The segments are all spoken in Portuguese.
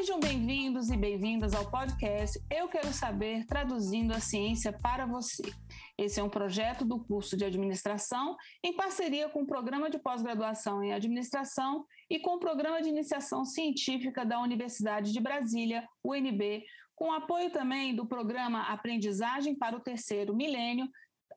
Sejam bem-vindos e bem-vindas ao podcast Eu Quero Saber Traduzindo a Ciência para Você. Esse é um projeto do curso de Administração em parceria com o Programa de Pós-Graduação em Administração e com o Programa de Iniciação Científica da Universidade de Brasília, UNB, com apoio também do Programa Aprendizagem para o Terceiro Milênio,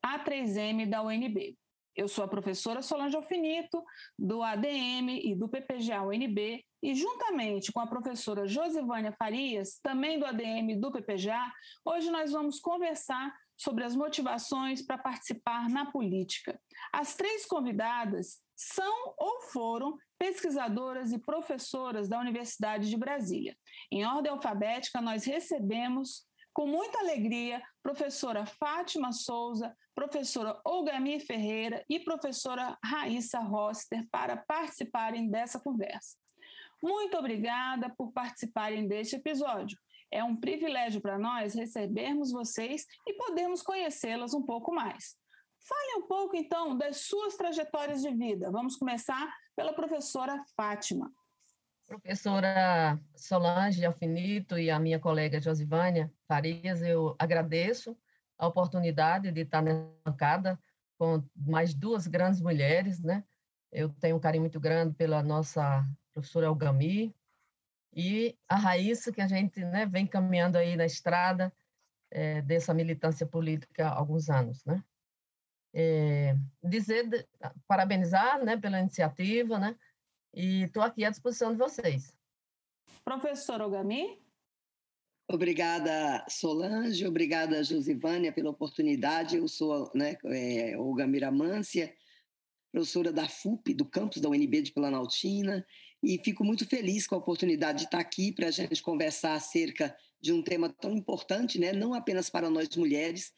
A3M da UNB. Eu sou a professora Solange Alfinito, do ADM e do PPGA UNB, e juntamente com a professora Josivânia Farias, também do ADM e do PPGA, hoje nós vamos conversar sobre as motivações para participar na política. As três convidadas são ou foram pesquisadoras e professoras da Universidade de Brasília. Em ordem alfabética, nós recebemos com muita alegria, professora Fátima Souza, professora Olgami Ferreira e professora Raíssa Roster para participarem dessa conversa. Muito obrigada por participarem deste episódio. É um privilégio para nós recebermos vocês e podermos conhecê-las um pouco mais. Fale um pouco, então, das suas trajetórias de vida. Vamos começar pela professora Fátima. Professora Solange Alfinito e a minha colega Josivânia Farias, eu agradeço a oportunidade de estar nessa bancada com mais duas grandes mulheres, né? Eu tenho um carinho muito grande pela nossa professora Algami e a Raíssa, que a gente né, vem caminhando aí na estrada é, dessa militância política há alguns anos, né? É, dizer, parabenizar, né, pela iniciativa, né? E estou aqui à disposição de vocês. Professor Ogami? Obrigada, Solange. Obrigada, Josivânia, pela oportunidade. Eu sou né, é, professora da FUP, do campus da UNB de Planaltina, e fico muito feliz com a oportunidade de estar aqui para a gente conversar acerca de um tema tão importante, né, não apenas para nós mulheres,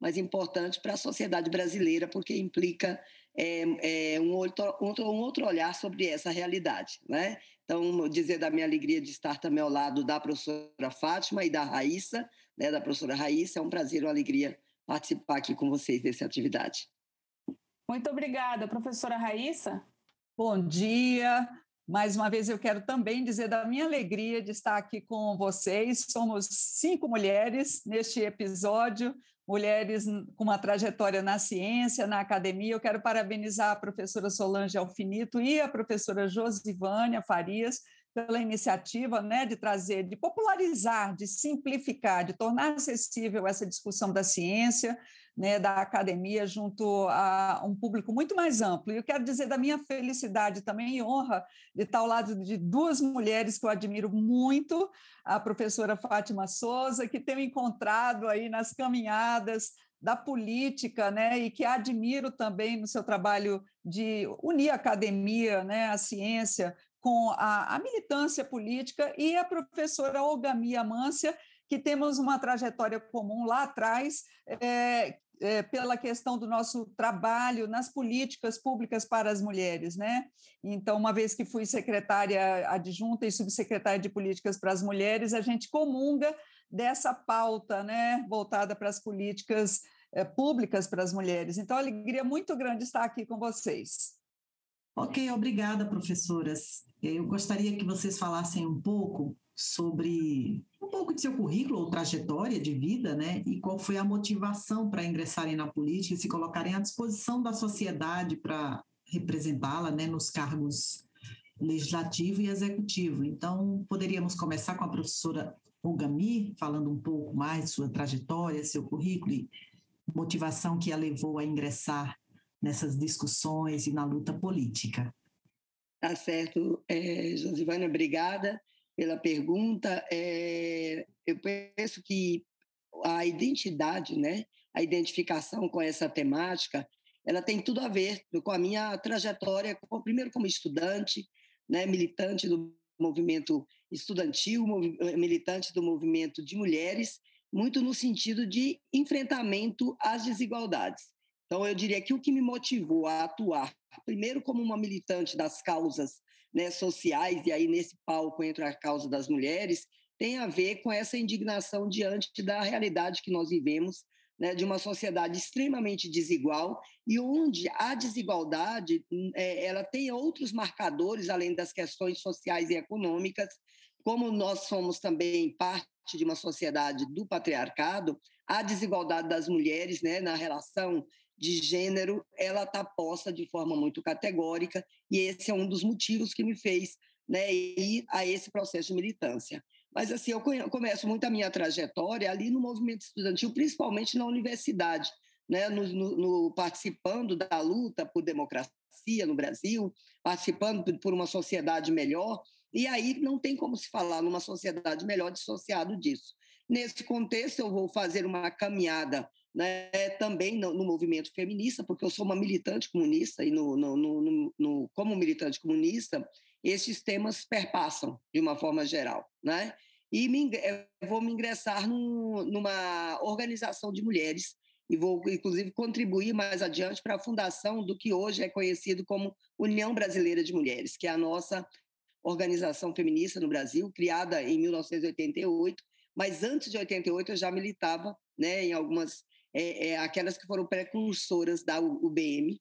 mas importante para a sociedade brasileira, porque implica é, é um, outro, um outro olhar sobre essa realidade. Né? Então, dizer da minha alegria de estar também ao lado da professora Fátima e da Raíssa, né, da professora Raíssa, é um prazer, uma alegria participar aqui com vocês dessa atividade. Muito obrigada, professora Raíssa. Bom dia. Mais uma vez eu quero também dizer da minha alegria de estar aqui com vocês. Somos cinco mulheres neste episódio, mulheres com uma trajetória na ciência, na academia. Eu quero parabenizar a professora Solange Alfinito e a professora Josivânia Farias pela iniciativa né, de trazer, de popularizar, de simplificar, de tornar acessível essa discussão da ciência, né, da academia, junto a um público muito mais amplo. E eu quero dizer da minha felicidade também e honra de estar ao lado de duas mulheres que eu admiro muito, a professora Fátima Souza, que tenho encontrado aí nas caminhadas da política, né, e que admiro também no seu trabalho de unir a academia, né, a ciência, com a, a militância política, e a professora Olgamia Mância, que temos uma trajetória comum lá atrás, é, é, pela questão do nosso trabalho nas políticas públicas para as mulheres, né? Então, uma vez que fui secretária adjunta e subsecretária de políticas para as mulheres, a gente comunga dessa pauta, né, voltada para as políticas é, públicas para as mulheres. Então, alegria muito grande estar aqui com vocês. Ok, obrigada, professoras. Eu gostaria que vocês falassem um pouco sobre um pouco de seu currículo ou trajetória de vida, né? E qual foi a motivação para ingressarem na política e se colocarem à disposição da sociedade para representá-la, né, nos cargos legislativo e executivo. Então, poderíamos começar com a professora Ogami, falando um pouco mais de sua trajetória, seu currículo e motivação que a levou a ingressar nessas discussões e na luta política. Tá certo, é, Josivânia, obrigada pela pergunta. É, eu penso que a identidade, né, a identificação com essa temática, ela tem tudo a ver com a minha trajetória, primeiro como estudante, né, militante do movimento estudantil, militante do movimento de mulheres, muito no sentido de enfrentamento às desigualdades. Então, eu diria que o que me motivou a atuar, primeiro como uma militante das causas né, sociais, e aí nesse palco entra a causa das mulheres, tem a ver com essa indignação diante da realidade que nós vivemos, né, de uma sociedade extremamente desigual e onde a desigualdade é, ela tem outros marcadores além das questões sociais e econômicas. Como nós somos também parte de uma sociedade do patriarcado, a desigualdade das mulheres né, na relação de gênero, ela está posta de forma muito categórica, e esse é um dos motivos que me fez né, ir a esse processo de militância. Mas, assim, eu começo muito a minha trajetória ali no movimento estudantil, principalmente na universidade, né, no, no, participando da luta por democracia no Brasil, participando por uma sociedade melhor, e aí não tem como se falar numa sociedade melhor dissociado disso. Nesse contexto, eu vou fazer uma caminhada né, também no, no, movimento feminista, porque eu sou uma militante comunista, e no, no, no, como militante comunista, esses temas perpassam de uma forma geral. Né? E me, vou me ingressar num, numa organização de mulheres e vou, inclusive, contribuir mais adiante para a fundação do que hoje é conhecido como União Brasileira de Mulheres, que é a nossa organização feminista no Brasil, criada em 1988, mas antes de 88 eu já militava né, em algumas, é, é, aquelas que foram precursoras da UBM.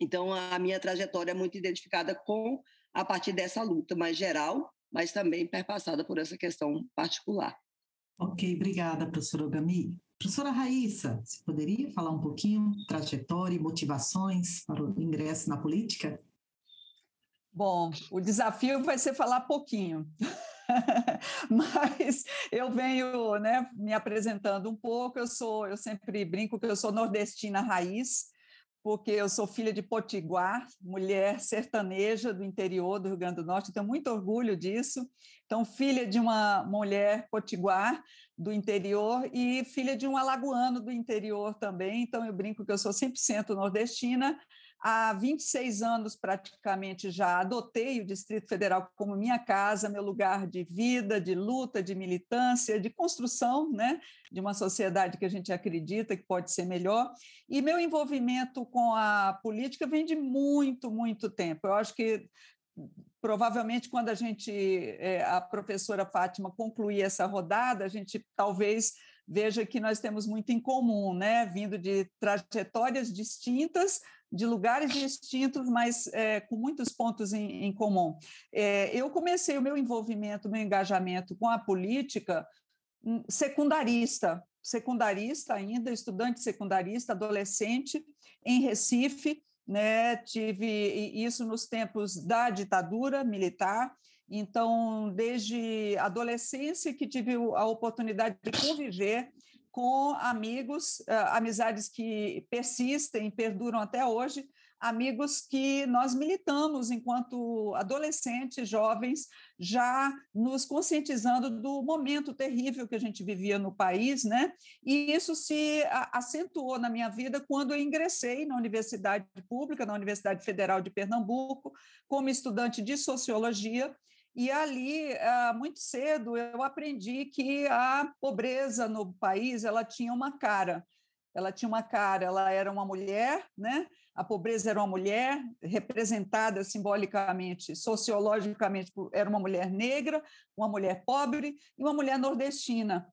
Então, a minha trajetória é muito identificada com, a partir dessa luta mais geral, mas também perpassada por essa questão particular. Ok, obrigada, professora Gami. Professora Raíssa, você poderia falar um pouquinho trajetória e motivações para o ingresso na política? Bom, o desafio vai ser falar pouquinho. Mas eu venho né, me apresentando um pouco. Eu sou, eu sempre brinco que eu sou nordestina raiz, porque eu sou filha de Potiguar, mulher sertaneja do interior do Rio Grande do Norte. Tenho muito orgulho disso. Então, filha de uma mulher potiguar do interior e filha de um alagoano do interior também. Então, eu brinco que eu sou 100% nordestina Há 26 anos, praticamente, já adotei o Distrito Federal como minha casa, meu lugar de vida, de luta, de militância, de construção né, de uma sociedade que a gente acredita que pode ser melhor. E meu envolvimento com a política vem de muito, muito tempo. Eu acho que provavelmente quando a gente, é, a professora Fátima concluir essa rodada, a gente talvez veja que nós temos muito em comum, né? Vindo de trajetórias distintas, de lugares distintos, mas é, com muitos pontos em, em comum. É, eu comecei o meu envolvimento, meu engajamento com a política hum, secundarista, secundarista ainda, estudante secundarista, adolescente, em Recife, né? Tive isso nos tempos da ditadura militar. Então, desde adolescência que tive a oportunidade de conviver com amigos, eh, amizades que persistem, perduram até hoje, amigos que nós militamos enquanto adolescentes, jovens, já nos conscientizando do momento terrível que a gente vivia no país, né? E isso se acentuou na minha vida quando eu ingressei na Universidade Pública, na Universidade Federal de Pernambuco, como estudante de sociologia e ali, ah, muito cedo, eu aprendi que a pobreza no país ela tinha uma cara. Ela tinha uma cara, ela era uma mulher, né? A pobreza era uma mulher representada simbolicamente, sociologicamente, era uma mulher negra, uma mulher pobre e uma mulher nordestina.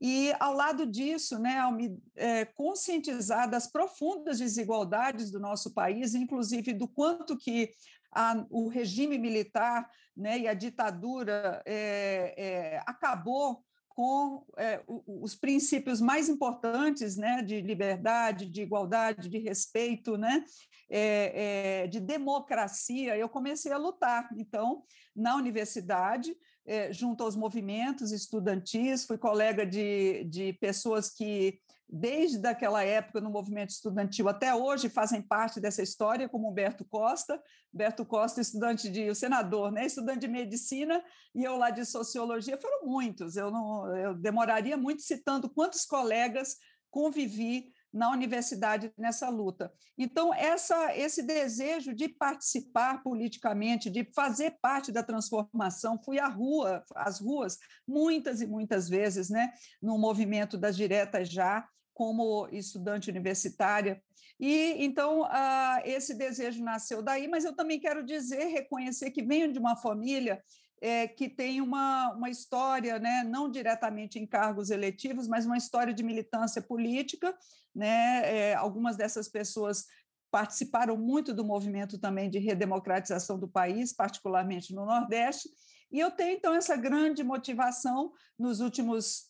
E, ao lado disso, né, ao me é, conscientizar das profundas desigualdades do nosso país, inclusive do quanto que a, o regime militar né, e a ditadura é, é, acabou com é, os princípios mais importantes né, de liberdade, de igualdade, de respeito, né, é, é, de democracia, eu comecei a lutar. Então, na universidade, é, junto aos movimentos estudantis, fui colega de, de pessoas que desde aquela época no movimento estudantil até hoje fazem parte dessa história, como Humberto Costa, Humberto Costa, estudante de, o senador, né, estudante de medicina, e eu lá de sociologia, foram muitos, eu, não, eu demoraria muito citando quantos colegas convivi na universidade nessa luta. Então, essa, esse desejo de participar politicamente, de fazer parte da transformação, fui à rua, às ruas, muitas e muitas vezes, né, no movimento das diretas já, como estudante universitária. E então uh, esse desejo nasceu daí, mas eu também quero dizer, reconhecer que venho de uma família é, que tem uma, uma história, né, não diretamente em cargos eletivos, mas uma história de militância política. Né, é, algumas dessas pessoas participaram muito do movimento também de redemocratização do país, particularmente no Nordeste, E eu tenho, então, essa grande motivação nos últimos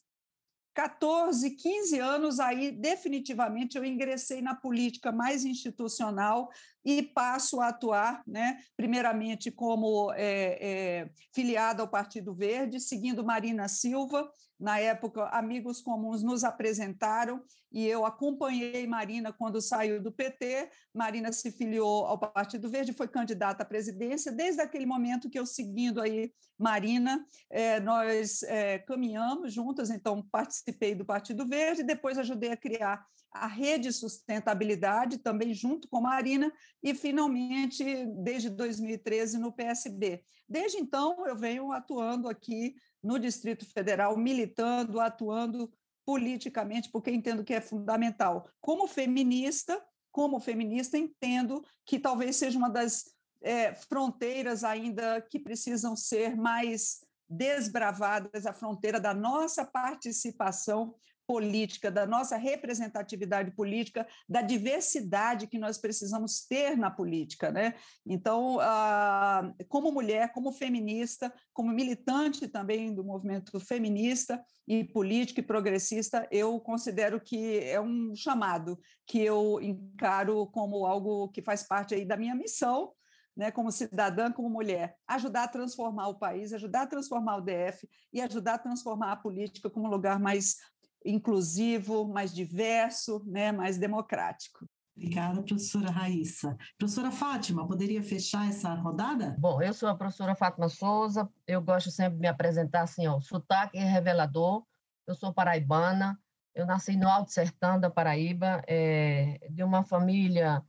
14, 15 anos, aí definitivamente eu ingressei na política mais institucional e passo a atuar, né, primeiramente como é, é, filiada ao Partido Verde, seguindo Marina Silva, na época, amigos comuns nos apresentaram e eu acompanhei Marina quando saiu do PT. Marina se filiou ao Partido Verde, foi candidata à presidência. Desde aquele momento que eu seguindo aí Marina, é, nós caminhamos juntas. Então participei do Partido Verde, depois ajudei a criar a rede sustentabilidade também junto com Marina e finalmente desde 2013 no PSB. Desde então eu venho atuando aqui no Distrito Federal, militando, atuando politicamente, porque entendo que é fundamental. Como feminista, como feminista, entendo que talvez seja uma das é, fronteiras ainda que precisam ser mais desbravadas a fronteira da nossa participação política, da nossa representatividade política, da diversidade que nós precisamos ter na política. Né? Então, ah, como mulher, como feminista, como militante também do movimento feminista e político e progressista, eu considero que é um chamado que eu encaro como algo que faz parte aí da minha missão, né, como cidadã, como mulher, ajudar a transformar o país, ajudar a transformar o DF e ajudar a transformar a política como um lugar mais inclusivo, mais diverso, né, mais democrático. Obrigada, professora Raíssa. Professora Fátima, poderia fechar essa rodada? Bom, eu sou a professora Fátima Souza, eu gosto sempre de me apresentar assim, ó, sotaque revelador, eu sou paraibana, eu nasci no Alto Sertão da Paraíba, é, de uma família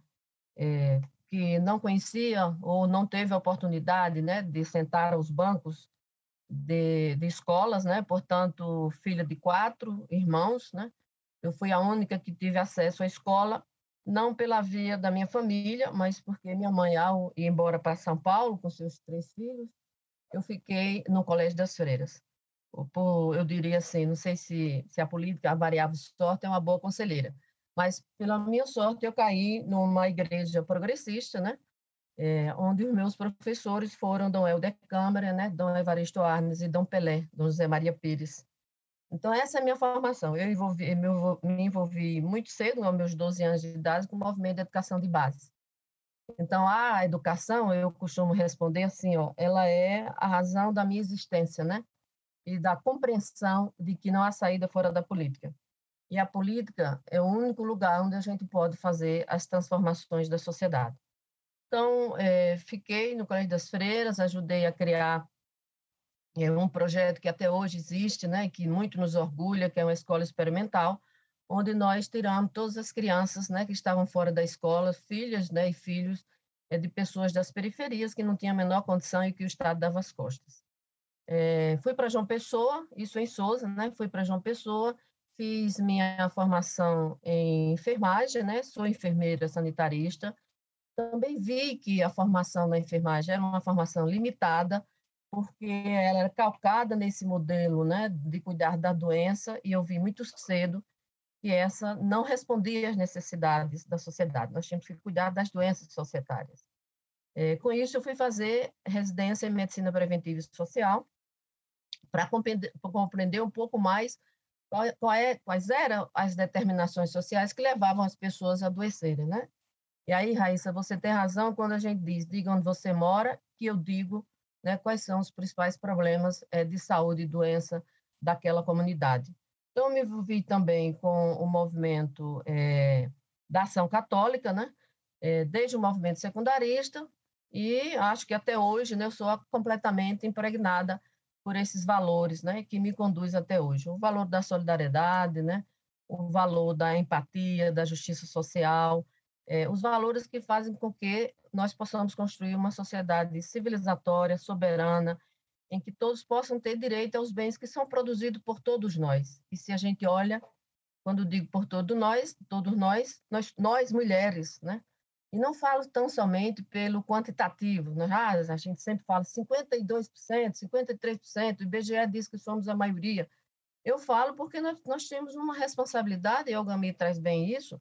é, que não conhecia ou não teve a oportunidade né, de sentar aos bancos de, de escolas, né? Portanto, filha de quatro irmãos, né? Eu fui a única que tive acesso à escola, não pela via da minha família, mas porque minha mãe, ao ir embora para São Paulo com seus três filhos, eu fiquei no Colégio das Freiras. Por, eu diria assim, não sei se, se a política, a variável sorte é uma boa conselheira, mas pela minha sorte eu caí numa igreja progressista, né? É, onde os meus professores foram Dom Helder Câmara, né, Dom Evaristo Arnes e Dom Pelé, Dom José Maria Pires. Então, essa é a minha formação. Eu envolvi, me envolvi muito cedo, aos meus 12 anos de idade, com o movimento de educação de base. Então, a educação, eu costumo responder assim, ó, ela é a razão da minha existência, né? E da compreensão de que não há saída fora da política. E a política é o único lugar onde a gente pode fazer as transformações da sociedade. Então, é, fiquei no Colégio das Freiras, ajudei a criar é, um projeto que até hoje existe, né, que muito nos orgulha, que é uma escola experimental, onde nós tiramos todas as crianças né, que estavam fora da escola, filhas né, e filhos é, de pessoas das periferias que não tinham a menor condição e que o Estado dava as costas. É, fui para João Pessoa, isso em Souza, né, fui para João Pessoa, fiz minha formação em enfermagem, né, sou enfermeira sanitarista, também vi que a formação na enfermagem era uma formação limitada, porque ela era calcada nesse modelo né, de cuidar da doença, e eu vi muito cedo que essa não respondia às necessidades da sociedade. Nós tínhamos que cuidar das doenças societárias. É, com isso, eu fui fazer residência em medicina preventiva e social, para compreender, compreender, um pouco mais qual, qual é, quais eram as determinações sociais que levavam as pessoas a adoecerem, né? E aí, Raíssa, você tem razão quando a gente diz, diga onde você mora, que eu digo né, quais são os principais problemas é, de saúde e doença daquela comunidade. Então, eu me envolvi também com o movimento é, da ação católica, né, é, desde o movimento secundarista, e acho que até hoje né, eu sou completamente impregnada por esses valores né, que me conduz até hoje. O valor da solidariedade, né, o valor da empatia, da justiça social, é, os valores que fazem com que nós possamos construir uma sociedade civilizatória, soberana, em que todos possam ter direito aos bens que são produzidos por todos nós. E se a gente olha, quando digo por todos nós, todos nós, nós, nós mulheres, né? E não falo tão somente pelo quantitativo, né? ah, a gente sempre fala 52%, 53%, o IBGE diz que somos a maioria. Eu falo porque nós, nós temos uma responsabilidade, e o Gami traz bem isso,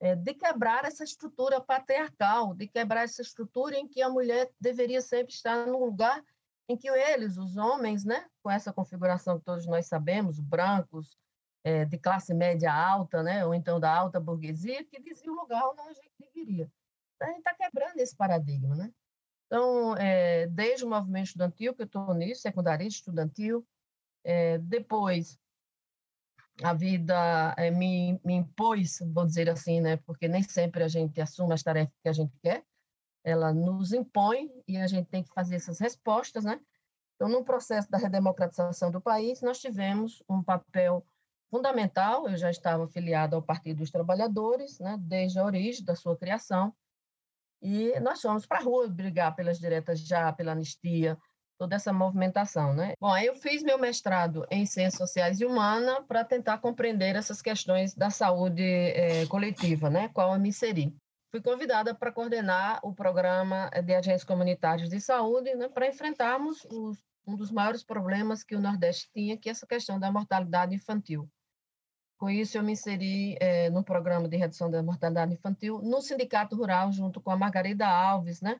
é, de quebrar essa estrutura patriarcal, de quebrar essa estrutura em que a mulher deveria sempre estar no lugar em que eles, os homens, né, com essa configuração que todos nós sabemos, brancos, é, de classe média alta, né, ou então da alta burguesia, que diziam o lugar onde a gente deveria. Então, a gente está quebrando esse paradigma, né? Então, é, desde o movimento estudantil, que eu estou nisso, secundarista estudantil, é, depois a vida é, me, me impôs, vou dizer assim, né, porque nem sempre a gente assume as tarefas que a gente quer, ela nos impõe e a gente tem que fazer essas respostas, né? Então, no processo da redemocratização do país, nós tivemos um papel fundamental. Eu já estava afiliado ao Partido dos Trabalhadores, né, desde a origem da sua criação, e nós fomos para a rua brigar pelas diretas já, pela anistia, toda essa movimentação, né? Bom, aí eu fiz meu mestrado em Ciências Sociais e Humana para tentar compreender essas questões da saúde é, coletiva, né? Qual eu me inseri. Fui convidada para coordenar o programa de agentes comunitários de saúde, né? Para enfrentarmos os, um dos maiores problemas que o Nordeste tinha, que é essa questão da mortalidade infantil. Com isso, eu me inseri é, no programa de redução da mortalidade infantil no Sindicato Rural, junto com a Margarida Alves, né?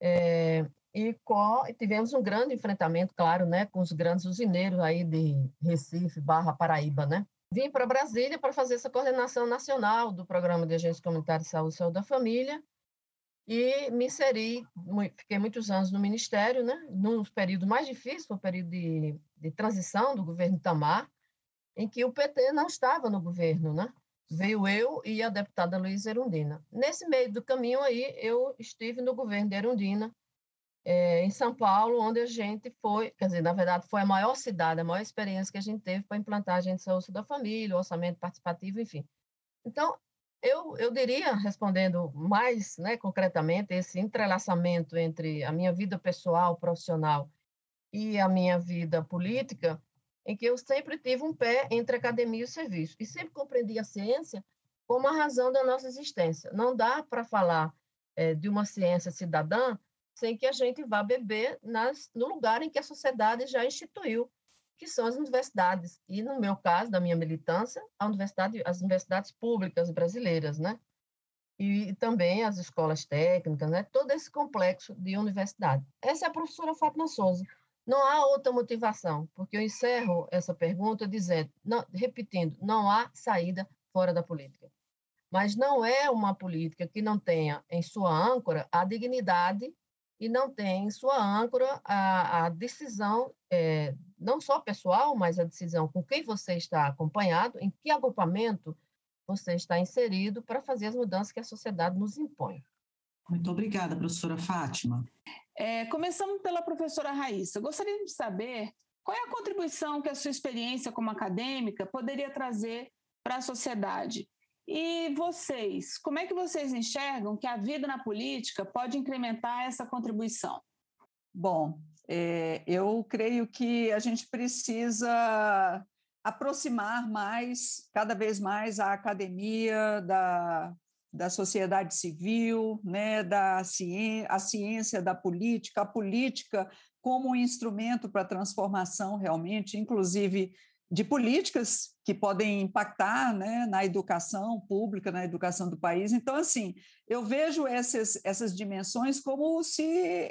É, e com, tivemos um grande enfrentamento, claro, né, com os grandes usineiros aí de Recife, Barra, Paraíba, né? Vim para Brasília para fazer essa coordenação nacional do Programa de Agência Comunitária de Saúde e Saúde da Família e me inseri, fiquei muitos anos no Ministério, né? Num período mais difícil, foi o período de, de transição do governo Tamar, em que o PT não estava no governo, né? Veio eu e a deputada Luísa Erundina. Nesse meio do caminho aí, eu estive no governo de Erundina, é, em São Paulo, onde a gente foi, quer dizer, na verdade, foi a maior cidade, a maior experiência que a gente teve para implantar a gente saúde da família, o orçamento participativo, enfim. Então, eu, eu diria, respondendo mais né, concretamente, esse entrelaçamento entre a minha vida pessoal, profissional e a minha vida política, em que eu sempre tive um pé entre academia e serviço, e sempre compreendi a ciência como a razão da nossa existência. Não dá para falar é, de uma ciência cidadã sem que a gente vá beber nas, no lugar em que a sociedade já instituiu, que são as universidades. E, no meu caso, da minha militância, a universidade, as universidades públicas brasileiras, né? E, e também as escolas técnicas, né? Todo esse complexo de universidade. Essa é a professora Fátima Souza. Não há outra motivação, porque eu encerro essa pergunta dizendo, não, repetindo, não há saída fora da política. Mas não é uma política que não tenha em sua âncora a dignidade e não tem em sua âncora a, a decisão, é, não só pessoal, mas a decisão com quem você está acompanhado, em que agrupamento você está inserido para fazer as mudanças que a sociedade nos impõe. Muito obrigada, professora Fátima. É, começamos pela professora Raíssa. Gostaria de saber qual é a contribuição que a sua experiência como acadêmica poderia trazer para a sociedade. E vocês, como é que vocês enxergam que a vida na política pode incrementar essa contribuição? Bom, é, eu creio que a gente precisa aproximar mais, cada vez mais, a academia da, da sociedade civil, né, da ciência, a ciência da política, a política como um instrumento para transformação realmente, inclusive de políticas que podem impactar né, na educação pública, na educação do país. Então, assim, eu vejo essas, essas dimensões como se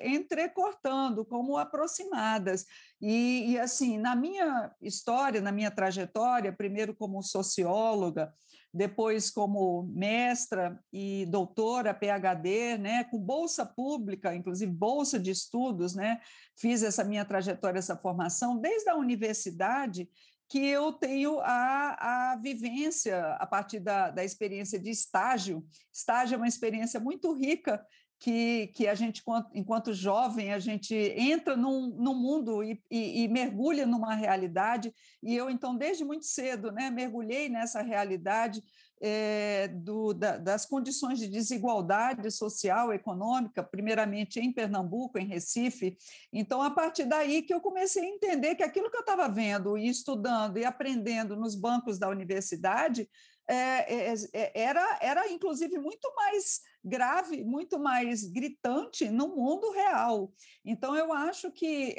entrecortando, como aproximadas. E, e, assim, na minha história, na minha trajetória, primeiro como socióloga, depois como mestra e doutora PhD, né, com bolsa pública, inclusive bolsa de estudos, né, fiz essa minha trajetória, essa formação desde a universidade que eu tenho a, a vivência a partir da, da experiência de estágio. Estágio é uma experiência muito rica que, que a gente, enquanto jovem, a gente entra num, num mundo e, e, e, mergulha numa realidade, e eu, então, desde muito cedo, né, mergulhei nessa realidade é, do, da, das condições de desigualdade social, econômica, primeiramente em Pernambuco, em Recife. Então, a partir daí que eu comecei a entender que aquilo que eu estava vendo e estudando e aprendendo nos bancos da universidade é, é, era, era, inclusive, muito mais grave, muito mais gritante no mundo real. Então, eu acho que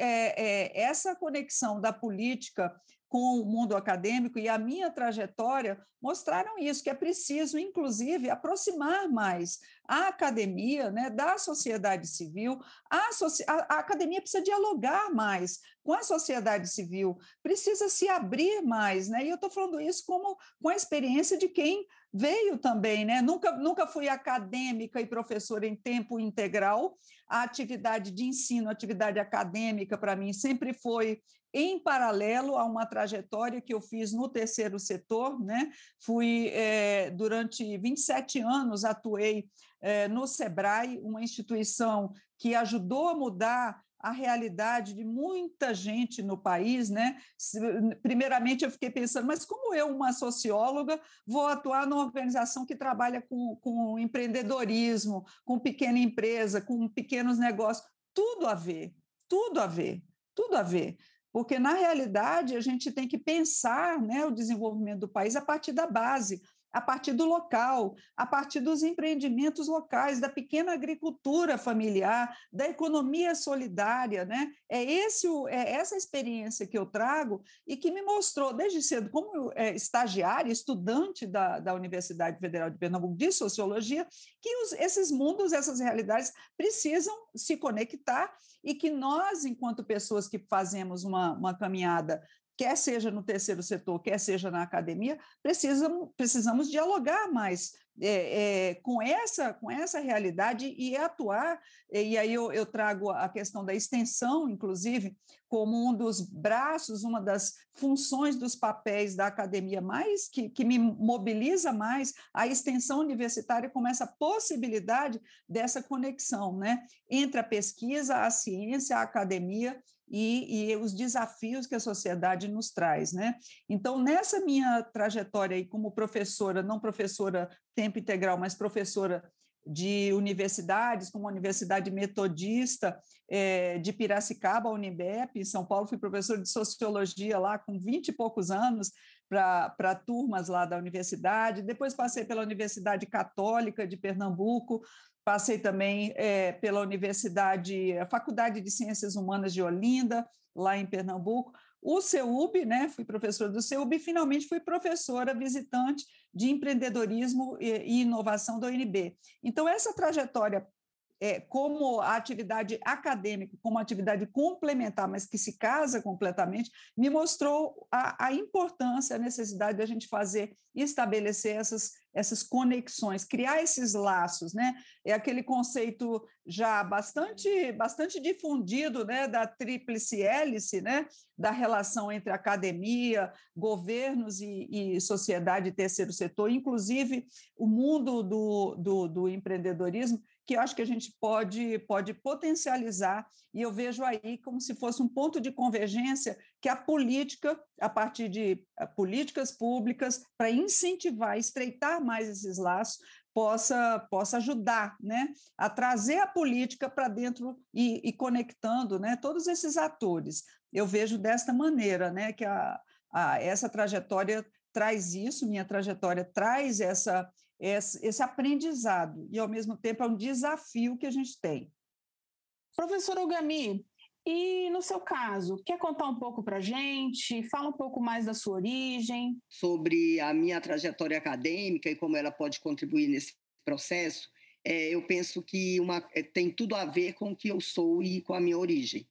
essa conexão da política com o mundo acadêmico e a minha trajetória mostraram isso, que é preciso, inclusive, aproximar mais a academia, né, da sociedade civil, a, a, a academia precisa dialogar mais com a sociedade civil, precisa se abrir mais, né? E eu estou falando isso como com a experiência de quem veio também, né? Nunca, nunca fui acadêmica e professora em tempo integral. A atividade de ensino, a atividade acadêmica, para mim, sempre foi em paralelo a uma trajetória que eu fiz no terceiro setor, né? Fui é, durante 27 anos atuei é, no Sebrae, uma instituição que ajudou a mudar a realidade de muita gente no país, né? Primeiramente, eu fiquei pensando, mas como eu, uma socióloga, vou atuar numa organização que trabalha com, com empreendedorismo, com pequena empresa, com pequenos negócios? Tudo a ver, tudo a ver, tudo a ver. Porque, na realidade, a gente tem que pensar né, o desenvolvimento do país a partir da base, a partir do local, a partir dos empreendimentos locais, da pequena agricultura familiar, da economia solidária, né? É esse é essa experiência que eu trago e que me mostrou desde cedo, como é, estagiária, estudante da, da Universidade Federal de Pernambuco de Sociologia, que os, esses mundos, essas realidades precisam se conectar e que nós, enquanto pessoas que fazemos uma, uma caminhada quer seja no terceiro setor, quer seja na academia, precisam, precisamos dialogar mais é, é, com, essa, com essa realidade e atuar. E aí eu, eu trago a questão da extensão, inclusive, como um dos braços, uma das funções dos papéis da academia mais que, que me mobiliza mais a extensão universitária como essa possibilidade dessa conexão né, entre a pesquisa, a ciência, a academia e, e, os desafios que a sociedade nos traz, né? Então, nessa minha trajetória aí como professora, não professora tempo integral, mas professora de universidades, como a Universidade Metodista é, de Piracicaba, a Unibep, em São Paulo, fui professor de Sociologia lá com 20 e poucos anos, para turmas lá da universidade, depois passei pela Universidade Católica de Pernambuco, Passei também é, pela Universidade, a Faculdade de Ciências Humanas de Olinda, lá em Pernambuco. O CEUB, né, fui professora do CEUB e finalmente fui professora visitante de empreendedorismo e inovação da UNB. Então, essa trajetória é, como a atividade acadêmica, como atividade complementar, mas que se casa completamente, me mostrou a, a importância, a necessidade da gente fazer e estabelecer essas, essas conexões, criar esses laços, né? É aquele conceito já bastante, bastante difundido, né, da tríplice hélice, né, da relação entre academia, governos e, e sociedade terceiro setor, inclusive o mundo do, do, do empreendedorismo, que eu acho que a gente pode, pode potencializar, e eu vejo aí como se fosse um ponto de convergência que a política, a partir de eh, políticas públicas, para incentivar, estreitar mais esses laços, possa, possa ajudar né, a trazer a política para dentro e, e, conectando né, todos esses atores. Eu vejo desta maneira né, que a, a, essa trajetória traz isso, minha trajetória traz essa, esse, esse aprendizado, e ao mesmo tempo é um desafio que a gente tem. Professora Ogami, e no seu caso, quer contar um pouco para a gente? Fala um pouco mais da sua origem. Sobre a minha trajetória acadêmica e como ela pode contribuir nesse processo, é, eu penso que uma, é, tem tudo a ver com o que eu sou e com a minha origem.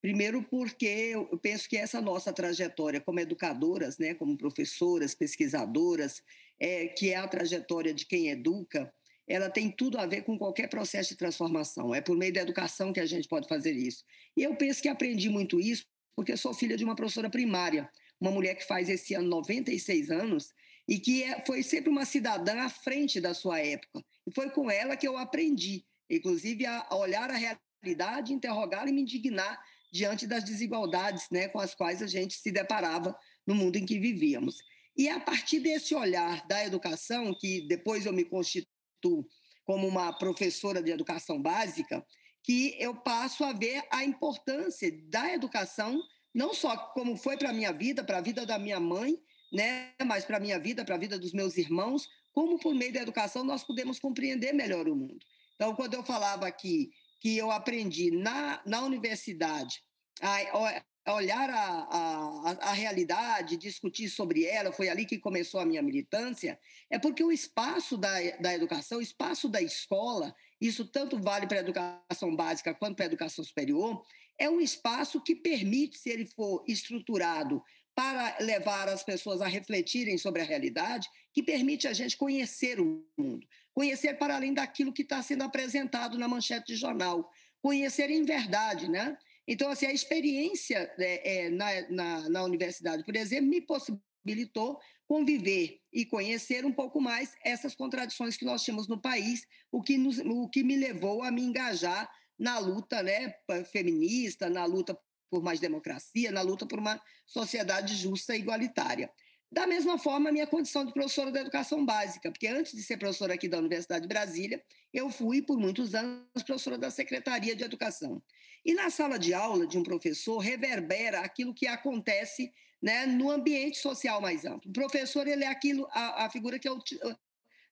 Primeiro, porque eu penso que essa nossa trajetória como educadoras, né, como professoras, pesquisadoras, é, que é a trajetória de quem educa, ela tem tudo a ver com qualquer processo de transformação. É por meio da educação que a gente pode fazer isso. E eu penso que aprendi muito isso porque sou filha de uma professora primária, uma mulher que faz esse ano 96 anos e que é, foi sempre uma cidadã à frente da sua época. E foi com ela que eu aprendi, inclusive a olhar a realidade, interrogar e me indignar diante das desigualdades né, com as quais a gente se deparava no mundo em que vivíamos. E é a partir desse olhar da educação, que depois eu me constituo como uma professora de educação básica, que eu passo a ver a importância da educação, não só como foi para a minha vida, para a vida da minha mãe, né, mas para a minha vida, para a vida dos meus irmãos, como por meio da educação nós podemos compreender melhor o mundo. Então, quando eu falava aqui que eu aprendi na, na universidade a, olhar a, a, a, realidade, discutir sobre ela, foi ali que começou a minha militância, é porque o espaço da, da educação, o espaço da escola, isso tanto vale para a educação básica quanto para a educação superior, é um espaço que permite, se ele for estruturado para levar as pessoas a refletirem sobre a realidade, que permite a gente conhecer o mundo, conhecer para além daquilo que está sendo apresentado na manchete de jornal, conhecer em verdade, né? Então, assim, a experiência é, é, na, na, na universidade, por exemplo, me possibilitou conviver e conhecer um pouco mais essas contradições que nós tínhamos no país, o que, nos, o que me levou a me engajar na luta né, feminista, na luta por mais democracia, na luta por uma sociedade justa e igualitária. Da mesma forma, a minha condição de professora da educação básica, porque antes de ser professora aqui da Universidade de Brasília, eu fui por muitos anos professora da Secretaria de Educação. E na sala de aula de um professor reverbera aquilo que acontece né, no ambiente social mais amplo. O professor ele é aquilo, a, a figura que é o,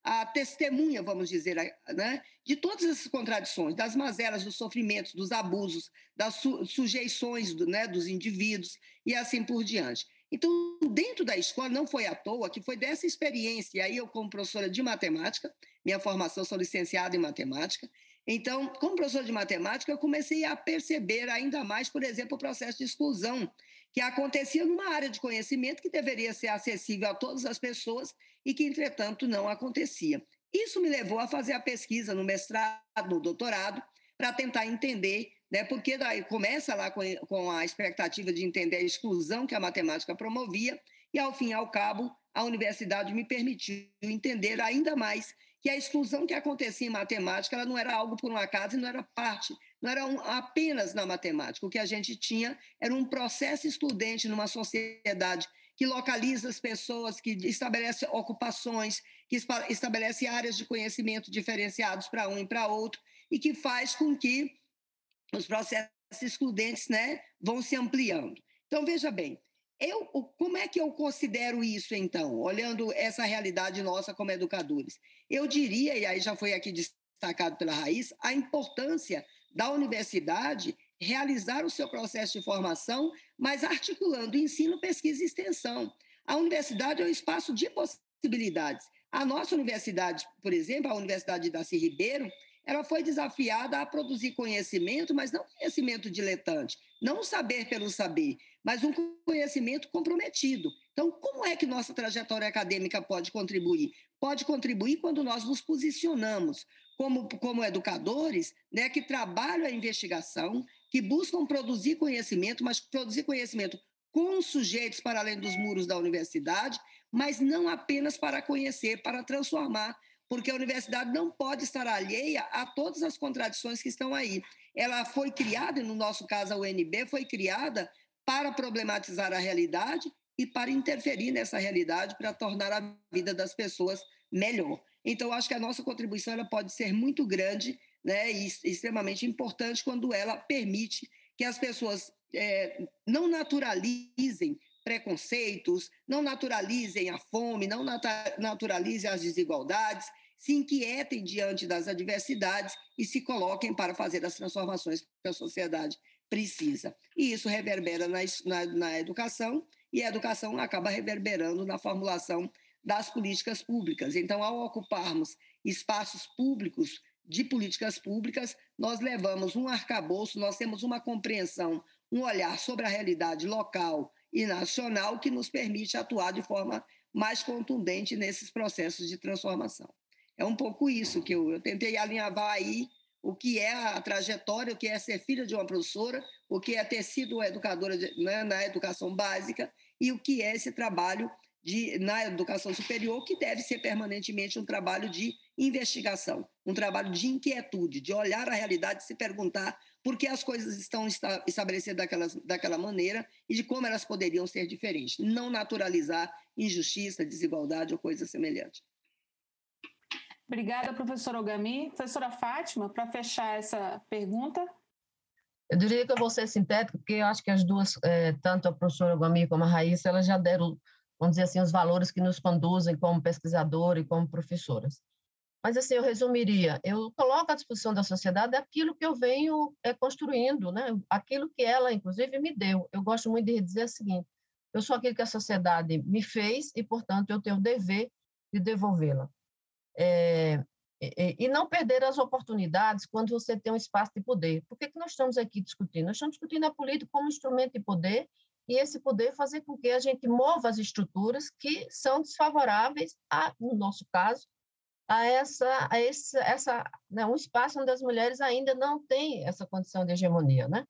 a testemunha, vamos dizer, né, de todas essas contradições, das mazelas, dos sofrimentos, dos abusos, das su sujeições do, né, dos indivíduos e assim por diante. Então, dentro da escola, não foi à toa que foi dessa experiência, e aí eu como professora de matemática, minha formação sou licenciada em matemática, então, como professora de matemática, eu comecei a perceber ainda mais, por exemplo, o processo de exclusão que acontecia numa área de conhecimento que deveria ser acessível a todas as pessoas e que, entretanto, não acontecia. Isso me levou a fazer a pesquisa no mestrado, no doutorado, para tentar entender, né, porque daí começa lá com, com a expectativa de entender a exclusão que a matemática promovia, e, ao fim e ao cabo, a universidade me permitiu entender ainda mais que a exclusão que acontecia em matemática ela não era algo por um acaso e não era parte não era um, apenas na matemática. O que a gente tinha era um processo excludente numa sociedade que localiza as pessoas, que estabelece ocupações, que estabelece áreas de conhecimento diferenciados para um e para outro, e que faz com que os processos excludentes né, vão se ampliando. Então, veja bem, eu, como é que eu considero isso, então, olhando essa realidade nossa como educadores? Eu diria, e aí já foi aqui destacado pela Raiz, a importância da universidade realizar o seu processo de formação, mas articulando ensino, pesquisa e extensão. A universidade é um espaço de possibilidades. A nossa universidade, por exemplo, a Universidade de Darcy Ribeiro, ela foi desafiada a produzir conhecimento, mas não conhecimento diletante, não saber pelo saber, mas um conhecimento comprometido. Então, como é que nossa trajetória acadêmica pode contribuir? Pode contribuir quando nós nos posicionamos como, como educadores, né, que trabalham a investigação, que buscam produzir conhecimento, mas produzir conhecimento com sujeitos para além dos muros da universidade, mas não apenas para conhecer, para transformar, porque a universidade não pode estar alheia a todas as contradições que estão aí. Ela foi criada, no nosso caso a UNB, foi criada para problematizar a realidade e para interferir nessa realidade para tornar a vida das pessoas melhor. Então, acho que a nossa contribuição ela pode ser muito grande né, e extremamente importante quando ela permite que as pessoas é, não naturalizem preconceitos, não naturalizem a fome, não naturalizem as desigualdades, se inquietem diante das adversidades e se coloquem para fazer as transformações que a sociedade precisa. E isso reverbera na, na, na educação, e a educação acaba reverberando na formulação das políticas públicas. Então, ao ocuparmos espaços públicos de políticas públicas, nós levamos um arcabouço, nós temos uma compreensão, um olhar sobre a realidade local e nacional que nos permite atuar de forma mais contundente nesses processos de transformação. É um pouco isso que eu, eu tentei alinhavar aí o que é a trajetória, o que é ser filha de uma professora, o que é ter sido educadora de, né, na educação básica e o que é esse trabalho de, na educação superior, que deve ser permanentemente um trabalho de investigação, um trabalho de inquietude, de olhar a realidade e se perguntar por que as coisas estão estabelecidas daquela, daquela maneira e de como elas poderiam ser diferentes. Não naturalizar injustiça, desigualdade ou coisa semelhante. Obrigada, professora Ogami. Professora Fátima, para fechar essa pergunta. Eu diria que eu vou ser sintética, porque eu acho que as duas, é, tanto a professora Ogami como a Raíssa, elas já deram vamos dizer assim, os valores que nos conduzem como pesquisador e como professoras. Mas, assim, eu resumiria, eu coloco à disposição da sociedade aquilo que eu venho é, construindo, né? aquilo que ela, inclusive, me deu. Eu gosto muito de dizer o seguinte, eu sou aquilo que a sociedade me fez e, portanto, eu tenho o dever de devolvê-la. É, e, e, não perder as oportunidades quando você tem um espaço de poder. Por que, que nós estamos aqui discutindo? Nós estamos discutindo a política como instrumento de poder e esse poder fazer com que a gente mova as estruturas que são desfavoráveis, a, no nosso caso, a essa, a esse, essa, né, um espaço onde as mulheres ainda não têm essa condição de hegemonia, né?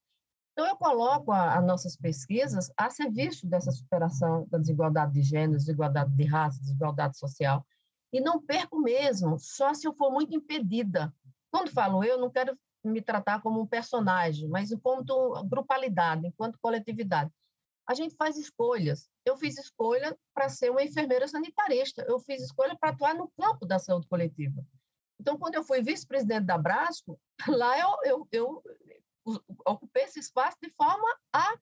Então, eu coloco as nossas pesquisas a serviço dessa superação da desigualdade de gênero, desigualdade de raça, desigualdade social, e não perco mesmo, só se eu for muito impedida. Quando falo eu, não quero me tratar como um personagem, mas enquanto grupalidade, enquanto coletividade a gente faz escolhas. Eu fiz escolha para ser uma enfermeira sanitarista, eu fiz escolha para atuar no campo da saúde coletiva. Então, quando eu fui vice-presidente da Brasco, lá eu, eu, eu ocupei esse espaço de forma a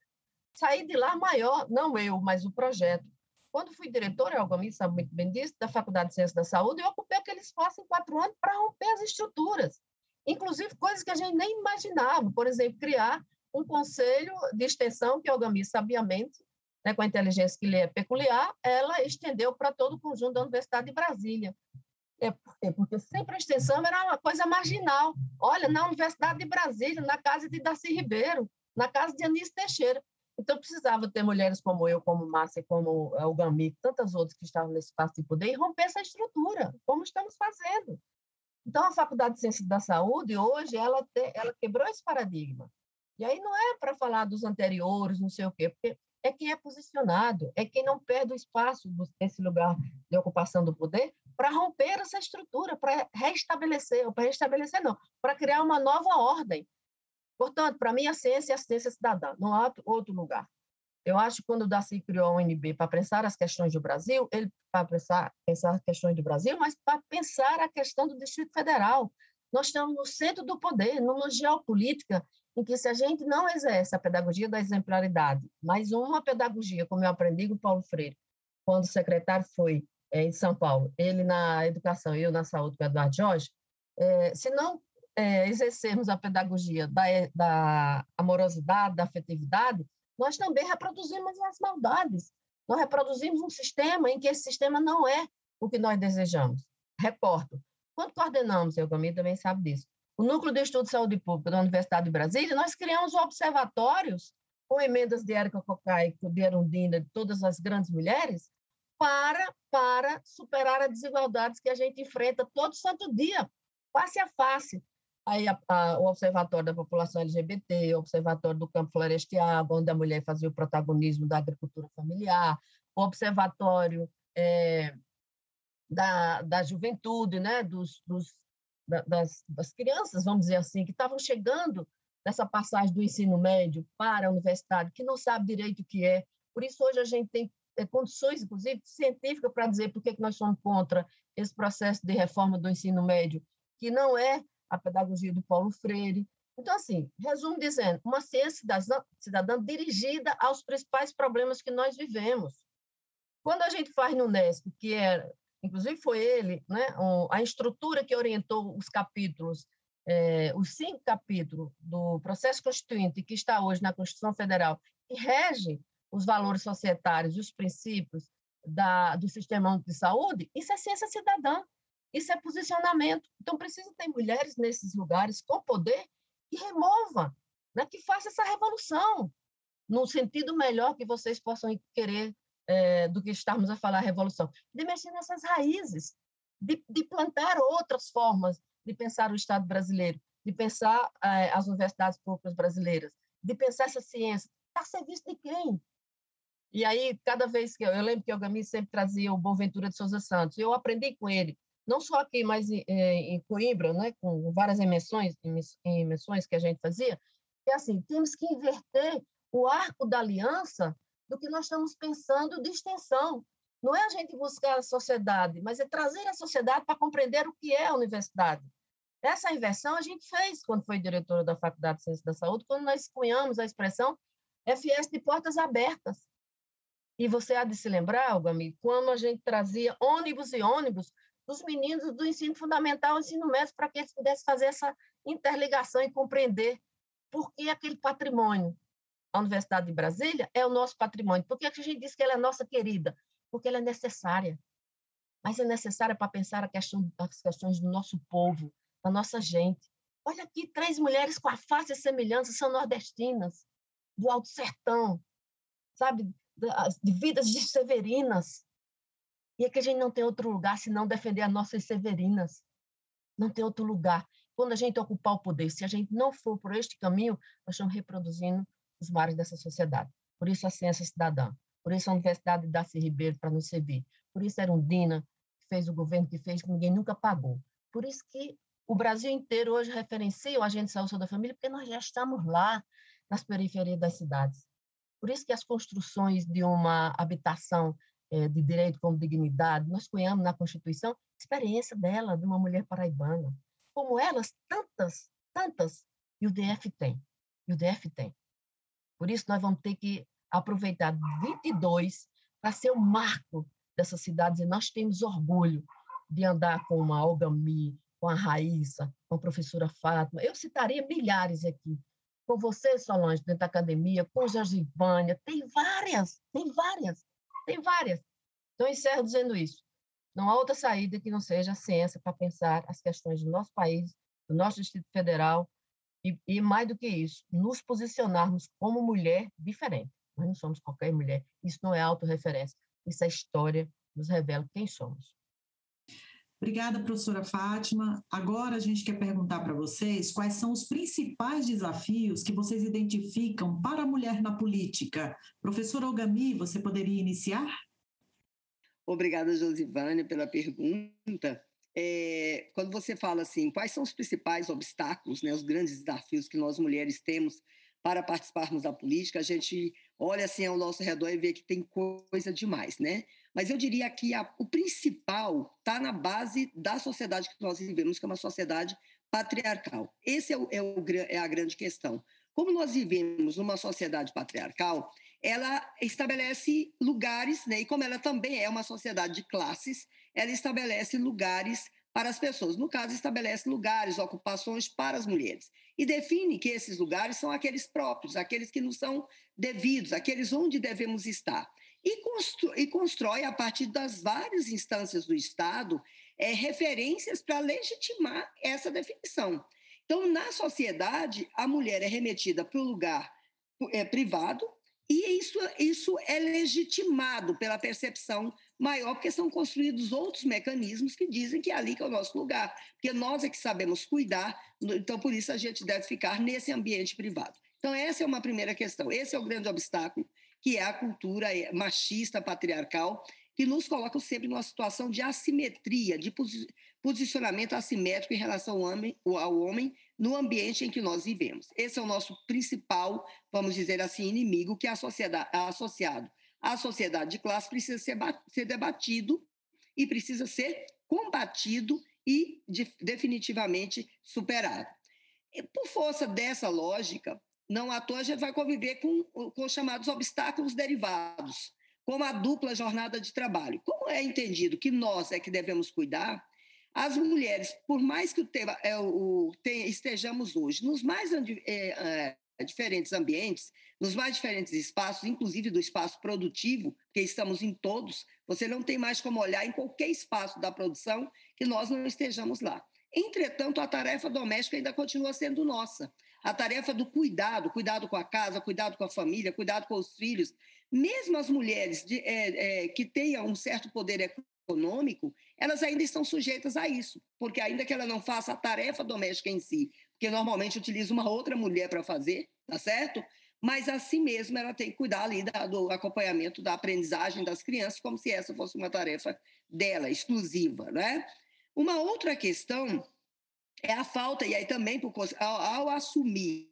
sair de lá maior, não eu, mas o projeto. Quando fui diretora, Algamir sabe muito bem disso, da Faculdade de Ciências da Saúde, eu ocupei aquele espaço em quatro anos para romper as estruturas, inclusive coisas que a gente nem imaginava, por exemplo, criar um conselho de extensão que a Ogami, sabiamente, né, com a inteligência que lhe é peculiar, ela estendeu para todo o conjunto da Universidade de Brasília. É? Porque sempre a extensão era uma coisa marginal. Olha, na Universidade de Brasília, na casa de Darcy Ribeiro, na casa de Anísio Teixeira. Então, precisava ter mulheres como eu, como Márcia, como o Gami, tantas outras que estavam nesse espaço de poder, e romper essa estrutura, como estamos fazendo. Então, a Faculdade de Ciências da Saúde, hoje, ela, te, ela quebrou esse paradigma. E aí não é para falar dos anteriores, não sei o quê, porque é quem é posicionado, é quem não perde o espaço desse lugar de ocupação do poder para romper essa estrutura, para restabelecer, ou para restabelecer não, para criar uma nova ordem. Portanto, para mim, a ciência é a ciência cidadã, não há outro lugar. Eu acho que quando o Darcy criou a UNB para pensar as questões do Brasil, ele para pensar, pensar as questões do Brasil, mas para pensar a questão do Distrito Federal. Nós estamos no centro do poder, numa geopolítica em que se a gente não exerce a pedagogia da exemplaridade, mas uma pedagogia, como eu aprendi com Paulo Freire, quando o secretário foi é, em São Paulo, ele na educação e eu na saúde com Eduardo Jorge, é, se não é, exercermos a pedagogia da, da amorosidade, da afetividade, nós também reproduzimos as maldades. Nós reproduzimos um sistema em que esse sistema não é o que nós desejamos. Recordo, quando coordenamos, eu também sabe disso, o Núcleo de Estudo de Saúde Pública da Universidade de Brasília, nós criamos observatórios com emendas de Érica Cocai, de Erundina, de todas as grandes mulheres, para, para superar as desigualdades que a gente enfrenta todo santo dia, face a face. Aí a, a, o Observatório da População LGBT, o Observatório do Campo Florestal, onde a mulher fazia o protagonismo da agricultura familiar, o Observatório é, da, da Juventude, né, dos, dos das, das crianças, vamos dizer assim, que estavam chegando nessa passagem do ensino médio para a universidade, que não sabe direito o que é. Por isso, hoje, a gente tem é, condições, inclusive, científicas para dizer por que, nós somos contra esse processo de reforma do ensino médio, que não é a pedagogia do Paulo Freire. Então, assim, resumo dizendo, uma ciência cidadã, cidadã dirigida aos principais problemas que nós vivemos. Quando a gente faz no Unesp, que é inclusive foi ele, né, a estrutura que orientou os capítulos, é, os cinco capítulos do processo constituinte que está hoje na Constituição Federal, que rege os valores societários e os princípios da, do sistema de saúde, isso é ciência cidadã, isso é posicionamento. Então, precisa ter mulheres nesses lugares com poder que remova, né, que faça essa revolução, no sentido melhor que vocês possam querer é, do que estarmos a falar revolução, de mexer nessas raízes, de, de, plantar outras formas de pensar o Estado brasileiro, de pensar é, as universidades públicas brasileiras, de pensar essa ciência, está a serviço de quem? E aí, cada vez que eu, eu lembro que o Gami sempre trazia o Boaventura de Souza Santos, eu aprendi com ele, não só aqui, mas em, em Coimbra, né, com várias emissões, emissões que a gente fazia, que é assim, temos que inverter o arco da aliança do que nós estamos pensando de extensão. Não é a gente buscar a sociedade, mas é trazer a sociedade para compreender o que é a universidade. Essa inversão a gente fez quando foi diretora da Faculdade de Ciências da Saúde, quando nós cunhamos a expressão FS de portas abertas. E você há de se lembrar, Algamir, quando a gente trazia ônibus e ônibus dos meninos do ensino fundamental ensino médio para que eles pudessem fazer essa interligação e compreender por que aquele patrimônio. A Universidade de Brasília é o nosso patrimônio. Por que a gente diz que ela é nossa querida? Porque ela é necessária. Mas é necessária para pensar questão, as questões do nosso povo, da nossa gente. Olha aqui, três mulheres com a face e semelhança são nordestinas, do Alto Sertão, sabe? De vidas de severinas. E é que a gente não tem outro lugar senão defender as nossas severinas. Não tem outro lugar. Quando a gente ocupar o poder, se a gente não for por este caminho, nós estamos reproduzindo os mares dessa sociedade. Por isso a ciência cidadã, por isso a Universidade de Darcy Ribeiro para nos servir, por isso a Erundina, que fez o governo que fez, que ninguém nunca pagou. Por isso que o Brasil inteiro hoje referencia o agente de saúde da família, porque nós já estamos lá, nas periferias das cidades. Por isso que as construções de uma habitação é, de direito com dignidade, nós conhecemos na Constituição experiência dela, de uma mulher paraibana. Como elas, tantas, tantas, e o DF tem. E o DF tem. Por isso, nós vamos ter que aproveitar 22 para ser o marco dessas cidades, e nós temos orgulho de andar com uma Olga Mi, com a Raíssa, com a professora Fátima. Eu citaria milhares aqui. Com você, Solange, dentro da academia, com Josivânia, tem várias, tem várias, tem várias. Então, encerro dizendo isso. Não há outra saída que não seja a ciência para pensar as questões do nosso país, do nosso Distrito Federal, e, e mais do que isso, nos posicionarmos como mulher diferente. Nós não somos qualquer mulher. Isso não é autorreferência. Isso é história, nos revela quem somos. Obrigada, professora Fátima. Agora a gente quer perguntar para vocês quais são os principais desafios que vocês identificam para a mulher na política. Professora Ogami, você poderia iniciar? Obrigada, Josivânia, pela pergunta. É, quando você fala assim, quais são os principais obstáculos, né, os grandes desafios que nós mulheres temos para participarmos da política, a gente olha assim ao nosso redor e vê que tem coisa demais, né? Mas eu diria que a, o principal está na base da sociedade que nós vivemos, que é uma sociedade patriarcal. Esse é, o, é, o, é a grande questão. Como nós vivemos numa sociedade patriarcal, ela estabelece lugares, né? e como ela também é uma sociedade de classes, ela estabelece lugares para as pessoas. No caso, estabelece lugares, ocupações para as mulheres. E define que esses lugares são aqueles próprios, aqueles que nos são devidos, aqueles onde devemos estar e, constru e constrói, a partir das várias instâncias do Estado, é, referências para legitimar essa definição. Então, na sociedade, a mulher é remetida para o lugar é, privado e isso, isso é legitimado pela percepção maior, porque são construídos outros mecanismos que dizem que é ali que é o nosso lugar, porque nós é que sabemos cuidar, então por isso a gente deve ficar nesse ambiente privado. Então, essa é uma primeira questão, esse é o grande obstáculo que é a cultura é, machista, patriarcal, que nos coloca sempre numa situação de assimetria, de posicionamento assimétrico em relação ao homem, ao homem no ambiente em que nós vivemos. Esse é o nosso principal, vamos dizer assim, inimigo, que é associado à sociedade de classe, precisa ser, ser debatido e precisa ser combatido e de, definitivamente superado. E por força dessa lógica, não à toa a gente vai conviver com, com os chamados obstáculos derivados, como a dupla jornada de trabalho. Como é entendido que nós é que devemos cuidar, as mulheres, por mais que o tema, é, o, tem, estejamos hoje nos mais é, é, diferentes ambientes, nos mais diferentes espaços, inclusive do espaço produtivo, porque estamos em todos, você não tem mais como olhar em qualquer espaço da produção que nós não estejamos lá. Entretanto, a tarefa doméstica ainda continua sendo nossa a tarefa do cuidado, cuidado com a casa, cuidado com a família, cuidado com os filhos. Mesmo as mulheres de, é, é, que tenham um certo poder econômico, elas ainda estão sujeitas a isso, porque ainda que ela não faça a tarefa doméstica em si, porque normalmente utiliza uma outra mulher para fazer, tá certo? Mas assim mesmo ela tem que cuidar ali do acompanhamento da aprendizagem das crianças, como se essa fosse uma tarefa dela, exclusiva, né? Uma outra questão é a falta, e aí também ao, ao assumir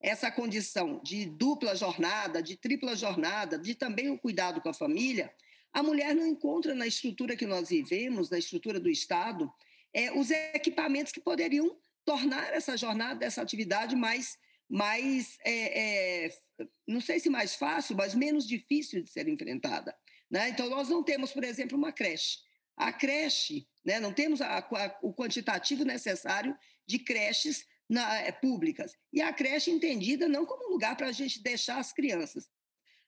essa condição de dupla jornada, de tripla jornada, de também o cuidado com a família, a mulher não encontra na estrutura que nós vivemos, na estrutura do Estado, é, os equipamentos que poderiam tornar essa jornada, essa atividade mais, mais é, é, não sei se mais fácil, mas menos difícil de ser enfrentada. Né? Então, nós não temos, por exemplo, uma creche. A creche né? não temos a, a, o quantitativo necessário de creches na, é, públicas. E a creche entendida não como lugar para a gente deixar as crianças.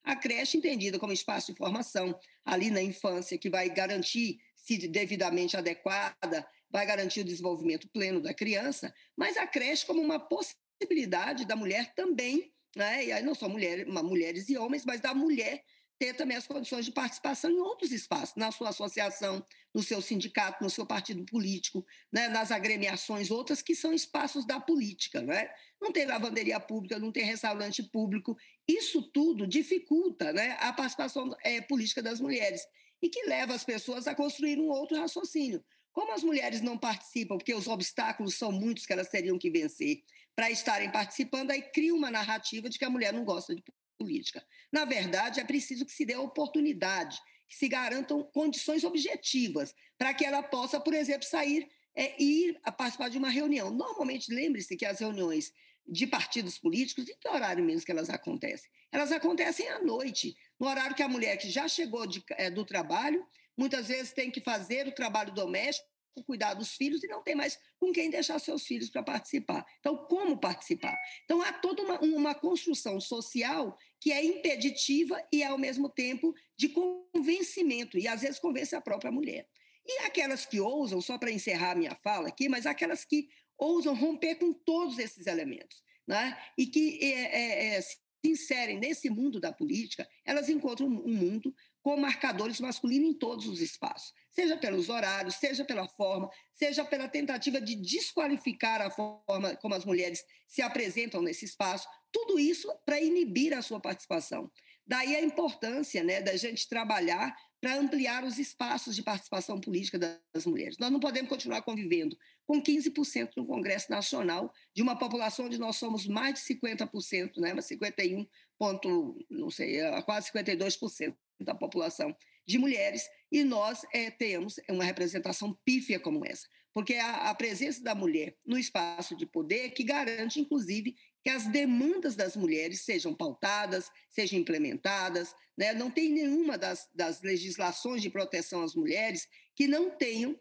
A creche entendida como espaço de formação, ali na infância, que vai garantir, se devidamente adequada, vai garantir o desenvolvimento pleno da criança, mas a creche como uma possibilidade da mulher também, né? e aí não só mulher, mulheres e homens, mas da mulher ter também as condições de participação em outros espaços, na sua associação, no seu sindicato, no seu partido político, né, nas agremiações outras que são espaços da política. Né? Não tem lavanderia pública, não tem restaurante público. Isso tudo dificulta né, a participação é, política das mulheres e que leva as pessoas a construir um outro raciocínio. Como as mulheres não participam, porque os obstáculos são muitos que elas teriam que vencer para estarem participando, aí cria uma narrativa de que a mulher não gosta de política. Na verdade, é preciso que se dê oportunidade, que se garantam condições objetivas para que ela possa, por exemplo, sair é, ir a participar de uma reunião. Normalmente, lembre-se que as reuniões de partidos políticos, em que horário mesmo que elas acontecem? Elas acontecem à noite, no horário que a mulher que já chegou de, é, do trabalho, muitas vezes tem que fazer o trabalho doméstico, cuidar dos filhos e não tem mais com quem deixar seus filhos para participar. Então, como participar? Então, há toda uma, uma construção social que é impeditiva e, ao mesmo tempo, de convencimento, e às vezes convence a própria mulher. E aquelas que ousam, só para encerrar minha fala aqui, mas aquelas que ousam romper com todos esses elementos, né? e que é, é, é, se inserem nesse mundo da política, elas encontram um mundo com marcadores masculinos em todos os espaços, seja pelos horários, seja pela forma, seja pela tentativa de desqualificar a forma como as mulheres se apresentam nesse espaço, tudo isso para inibir a sua participação. Daí a importância né, da gente trabalhar para ampliar os espaços de participação política das mulheres. Nós não podemos continuar convivendo com 15% no Congresso Nacional de uma população onde nós somos mais de 50%, né, mas 51 ponto, não sei, quase 52% da população de mulheres, e nós é, temos uma representação pífia como essa, porque a, a presença da mulher no espaço de poder que garante, inclusive, que as demandas das mulheres sejam pautadas, sejam implementadas. Né? Não tem nenhuma das, das legislações de proteção às mulheres que não tenham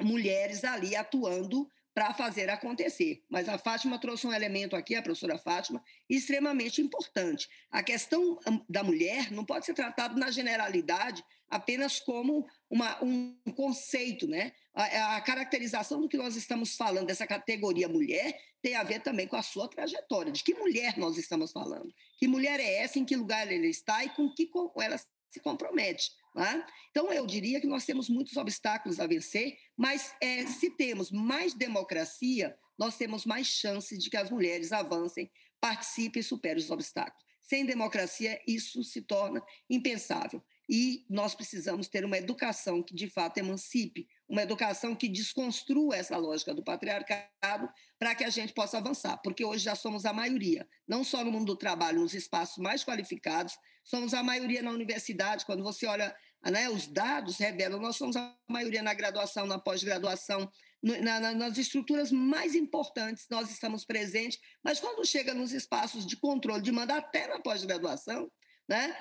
mulheres ali atuando para fazer acontecer. Mas a Fátima trouxe um elemento aqui, a professora Fátima, extremamente importante. A questão da mulher não pode ser tratada na generalidade apenas como uma, um conceito, né? A, a, caracterização do que nós estamos falando, dessa categoria mulher, tem a ver também com a sua trajetória, de que mulher nós estamos falando, que mulher é essa, em que lugar ela está e com que ela se compromete. Né? Então, eu diria que nós temos muitos obstáculos a vencer, mas é, se temos mais democracia, nós temos mais chances de que as mulheres avancem, participem e superem os obstáculos. Sem democracia, isso se torna impensável. E nós precisamos ter uma educação que, de fato, emancipe, uma educação que desconstrua essa lógica do patriarcado para que a gente possa avançar, porque hoje já somos a maioria, não só no mundo do trabalho, nos espaços mais qualificados, somos a maioria na universidade. Quando você olha né, os dados revelam, nós somos a maioria na graduação, na pós-graduação, na, na, nas estruturas mais importantes nós estamos presentes, mas quando chega nos espaços de controle de manda até na pós-graduação, né,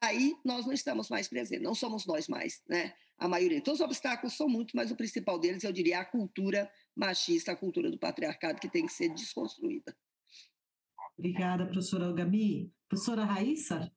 aí nós não estamos mais presentes, não somos nós mais, né, a maioria. Então, os obstáculos são muitos, mas o principal deles, eu diria, é a cultura machista, a cultura do patriarcado, que tem que ser desconstruída. Obrigada, professora Algami. Professora Raíssa?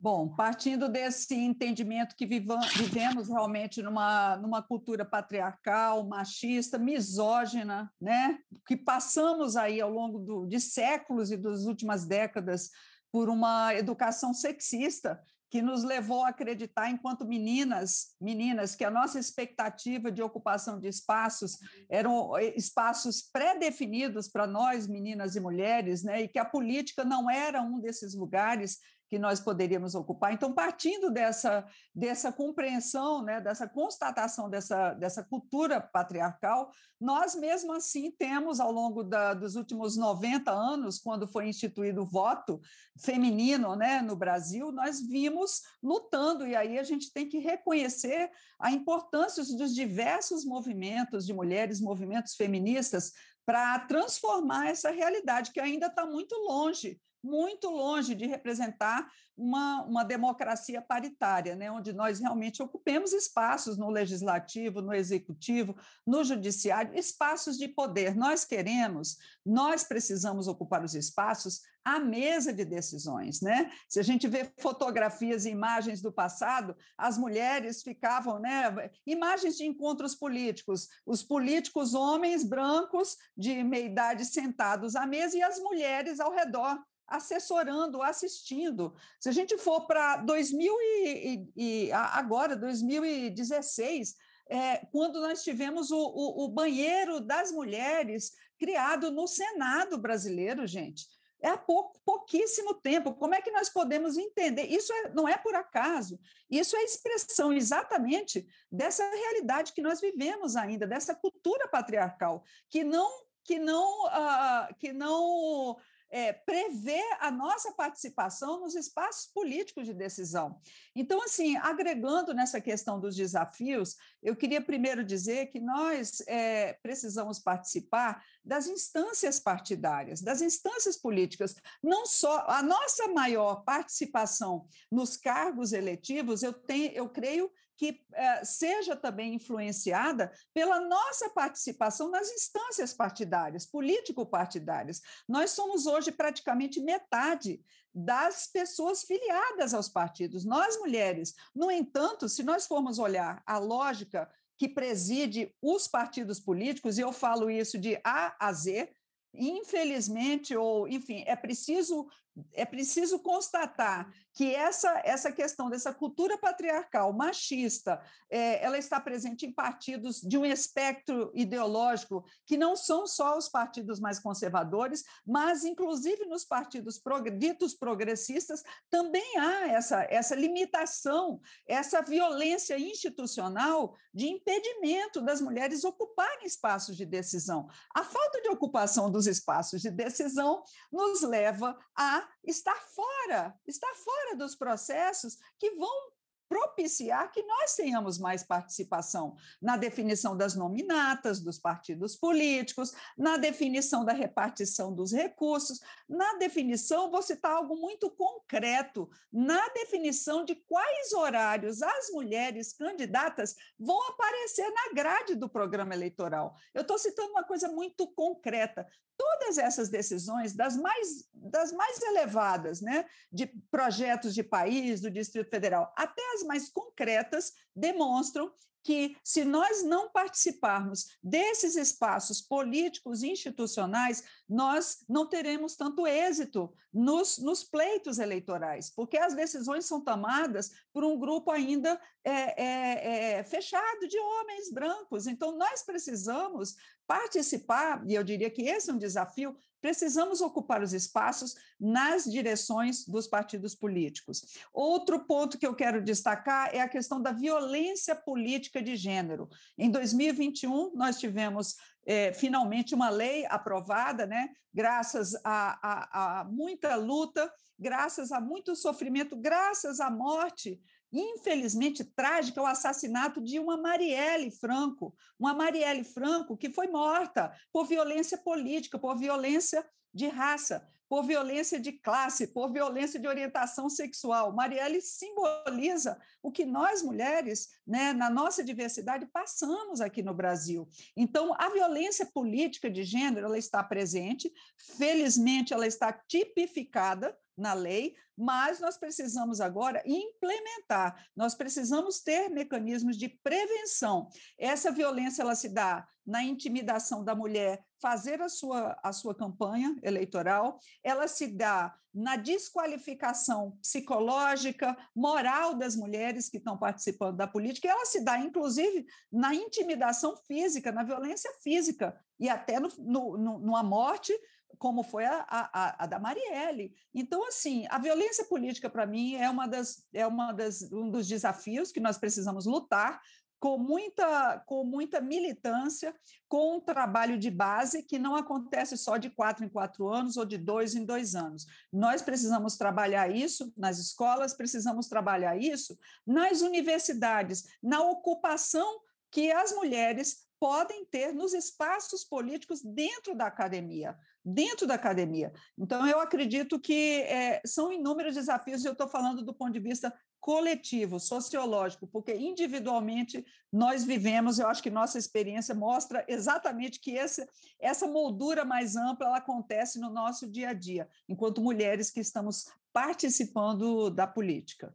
Bom, partindo desse entendimento que vivemos realmente numa, numa cultura patriarcal, machista, misógina, né? que passamos aí ao longo do, de séculos e das últimas décadas por uma educação sexista que nos levou a acreditar, enquanto meninas, meninas, que a nossa expectativa de ocupação de espaços eram eh, espaços pré-definidos para nós, meninas e mulheres, né, e que a política não era um desses lugares que nós poderíamos ocupar. Então, partindo dessa, dessa compreensão, né, dessa constatação dessa, dessa cultura patriarcal, nós mesmo assim temos, ao longo da, dos últimos 90 anos, quando foi instituído o voto feminino né, no Brasil, nós vimos lutando, e aí a gente tem que reconhecer a importância dos diversos movimentos de mulheres, movimentos feministas, para transformar essa realidade que ainda está muito longe muito longe de representar uma, uma democracia paritária, né, onde nós realmente ocupemos espaços no legislativo, no executivo, no judiciário, espaços de poder. Nós queremos, nós precisamos ocupar os espaços à mesa de decisões, né? Se a gente vê fotografias e imagens do passado, as mulheres ficavam, né? Imagens de encontros políticos, os políticos homens brancos de meia idade sentados à mesa e as mulheres ao redor assessorando, assistindo. Se a gente for para 2000 e, e, agora 2016, é, quando nós tivemos o, o, o banheiro das mulheres criado no Senado brasileiro, gente é há pouco, pouquíssimo tempo. Como é que nós podemos entender? Isso é, não é por acaso, isso é expressão exatamente dessa realidade que nós vivemos ainda, dessa cultura patriarcal, que não, que não, uh, que não é, prever a nossa participação nos espaços políticos de decisão. Então, assim, agregando nessa questão dos desafios, eu queria primeiro dizer que nós é, precisamos participar das instâncias partidárias, das instâncias políticas. Não só a nossa maior participação nos cargos eletivos, eu tenho, eu creio que eh, seja também influenciada pela nossa participação nas instâncias partidárias, político-partidárias. Nós somos hoje praticamente metade das pessoas filiadas aos partidos, nós mulheres. No entanto, se nós formos olhar a lógica que preside os partidos políticos, e eu falo isso de A a Z, infelizmente, ou enfim, é preciso é preciso constatar que essa, essa questão dessa cultura patriarcal machista é, ela está presente em partidos de um espectro ideológico que não são só os partidos mais conservadores, mas inclusive nos partidos ditos progressistas também há essa, essa limitação, essa violência institucional de impedimento das mulheres ocuparem espaços de decisão. A falta de ocupação dos espaços de decisão nos leva a estar fora, estar fora dos processos que vão propiciar que nós tenhamos mais participação na definição das nominatas dos partidos políticos, na definição da repartição dos recursos, na definição, vou citar algo muito concreto, na definição de quais horários as mulheres candidatas vão aparecer na grade do programa eleitoral. Eu estou citando uma coisa muito concreta todas essas decisões, das mais, das mais elevadas, né, de projetos de país, do Distrito Federal, até as mais concretas, demonstram que, se nós não participarmos desses espaços políticos institucionais, nós não teremos tanto êxito nos, nos pleitos eleitorais, porque as decisões são tomadas por um grupo ainda é, é, é, fechado de homens brancos. Então, nós precisamos participar, e eu diria que esse é um desafio, precisamos ocupar os espaços nas direções dos partidos políticos. Outro ponto que eu quero destacar é a questão da violência política de gênero. Em 2021, nós tivemos é, finalmente uma lei aprovada, né, graças a, a, a muita luta, graças a muito sofrimento, graças à morte infelizmente trágica, o assassinato de uma Marielle Franco, uma Marielle Franco que foi morta por violência política, por violência de raça, por violência de classe, por violência de orientação sexual. Marielle simboliza o que nós mulheres, né, na nossa diversidade, passamos aqui no Brasil. Então, a violência política de gênero ela está presente, felizmente ela está tipificada na lei, mas nós precisamos agora implementar, nós precisamos ter mecanismos de prevenção. Essa violência ela se dá na intimidação da mulher fazer a sua, a sua campanha eleitoral, ela se dá na desqualificação psicológica, moral das mulheres que estão participando da política, e ela se dá, inclusive, na intimidação física, na violência física, e até no, no, numa morte como foi a, a, a, da Marielle. Então, assim, a violência política, para mim, é, uma das, é uma das, um dos desafios que nós precisamos lutar com muita, com muita militância, com um trabalho de base que não acontece só de quatro em quatro anos ou de dois em dois anos. Nós precisamos trabalhar isso nas escolas, precisamos trabalhar isso nas universidades, na ocupação que as mulheres podem ter nos espaços políticos dentro da academia, dentro da academia. Então, eu acredito que é, são inúmeros desafios, e eu estou falando do ponto de vista coletivo, sociológico, porque individualmente nós vivemos, eu acho que nossa experiência mostra exatamente que esse, essa moldura mais ampla ela acontece no nosso dia a dia, enquanto mulheres que estamos participando da política.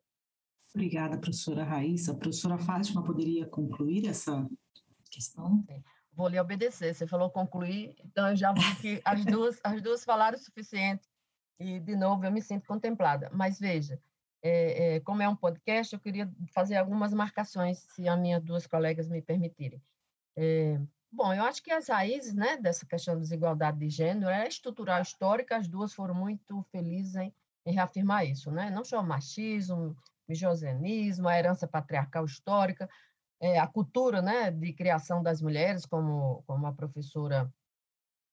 Obrigada, professora Raíssa. A professora Fátima poderia concluir essa questão? Vou lhe obedecer. Você falou concluir, então eu já vi que as duas, as duas falaram o suficiente. E, de novo, eu me sinto contemplada. Mas veja, é, é, como é um podcast, eu queria fazer algumas marcações, se as minhas duas colegas me permitirem. É, bom, eu acho que as raízes né, dessa questão da desigualdade de gênero é estrutural histórica, as duas foram muito felizes em, em reafirmar isso, né? não só o machismo, misoginismo, a herança patriarcal histórica, é, a cultura né, de criação das mulheres, como, como a professora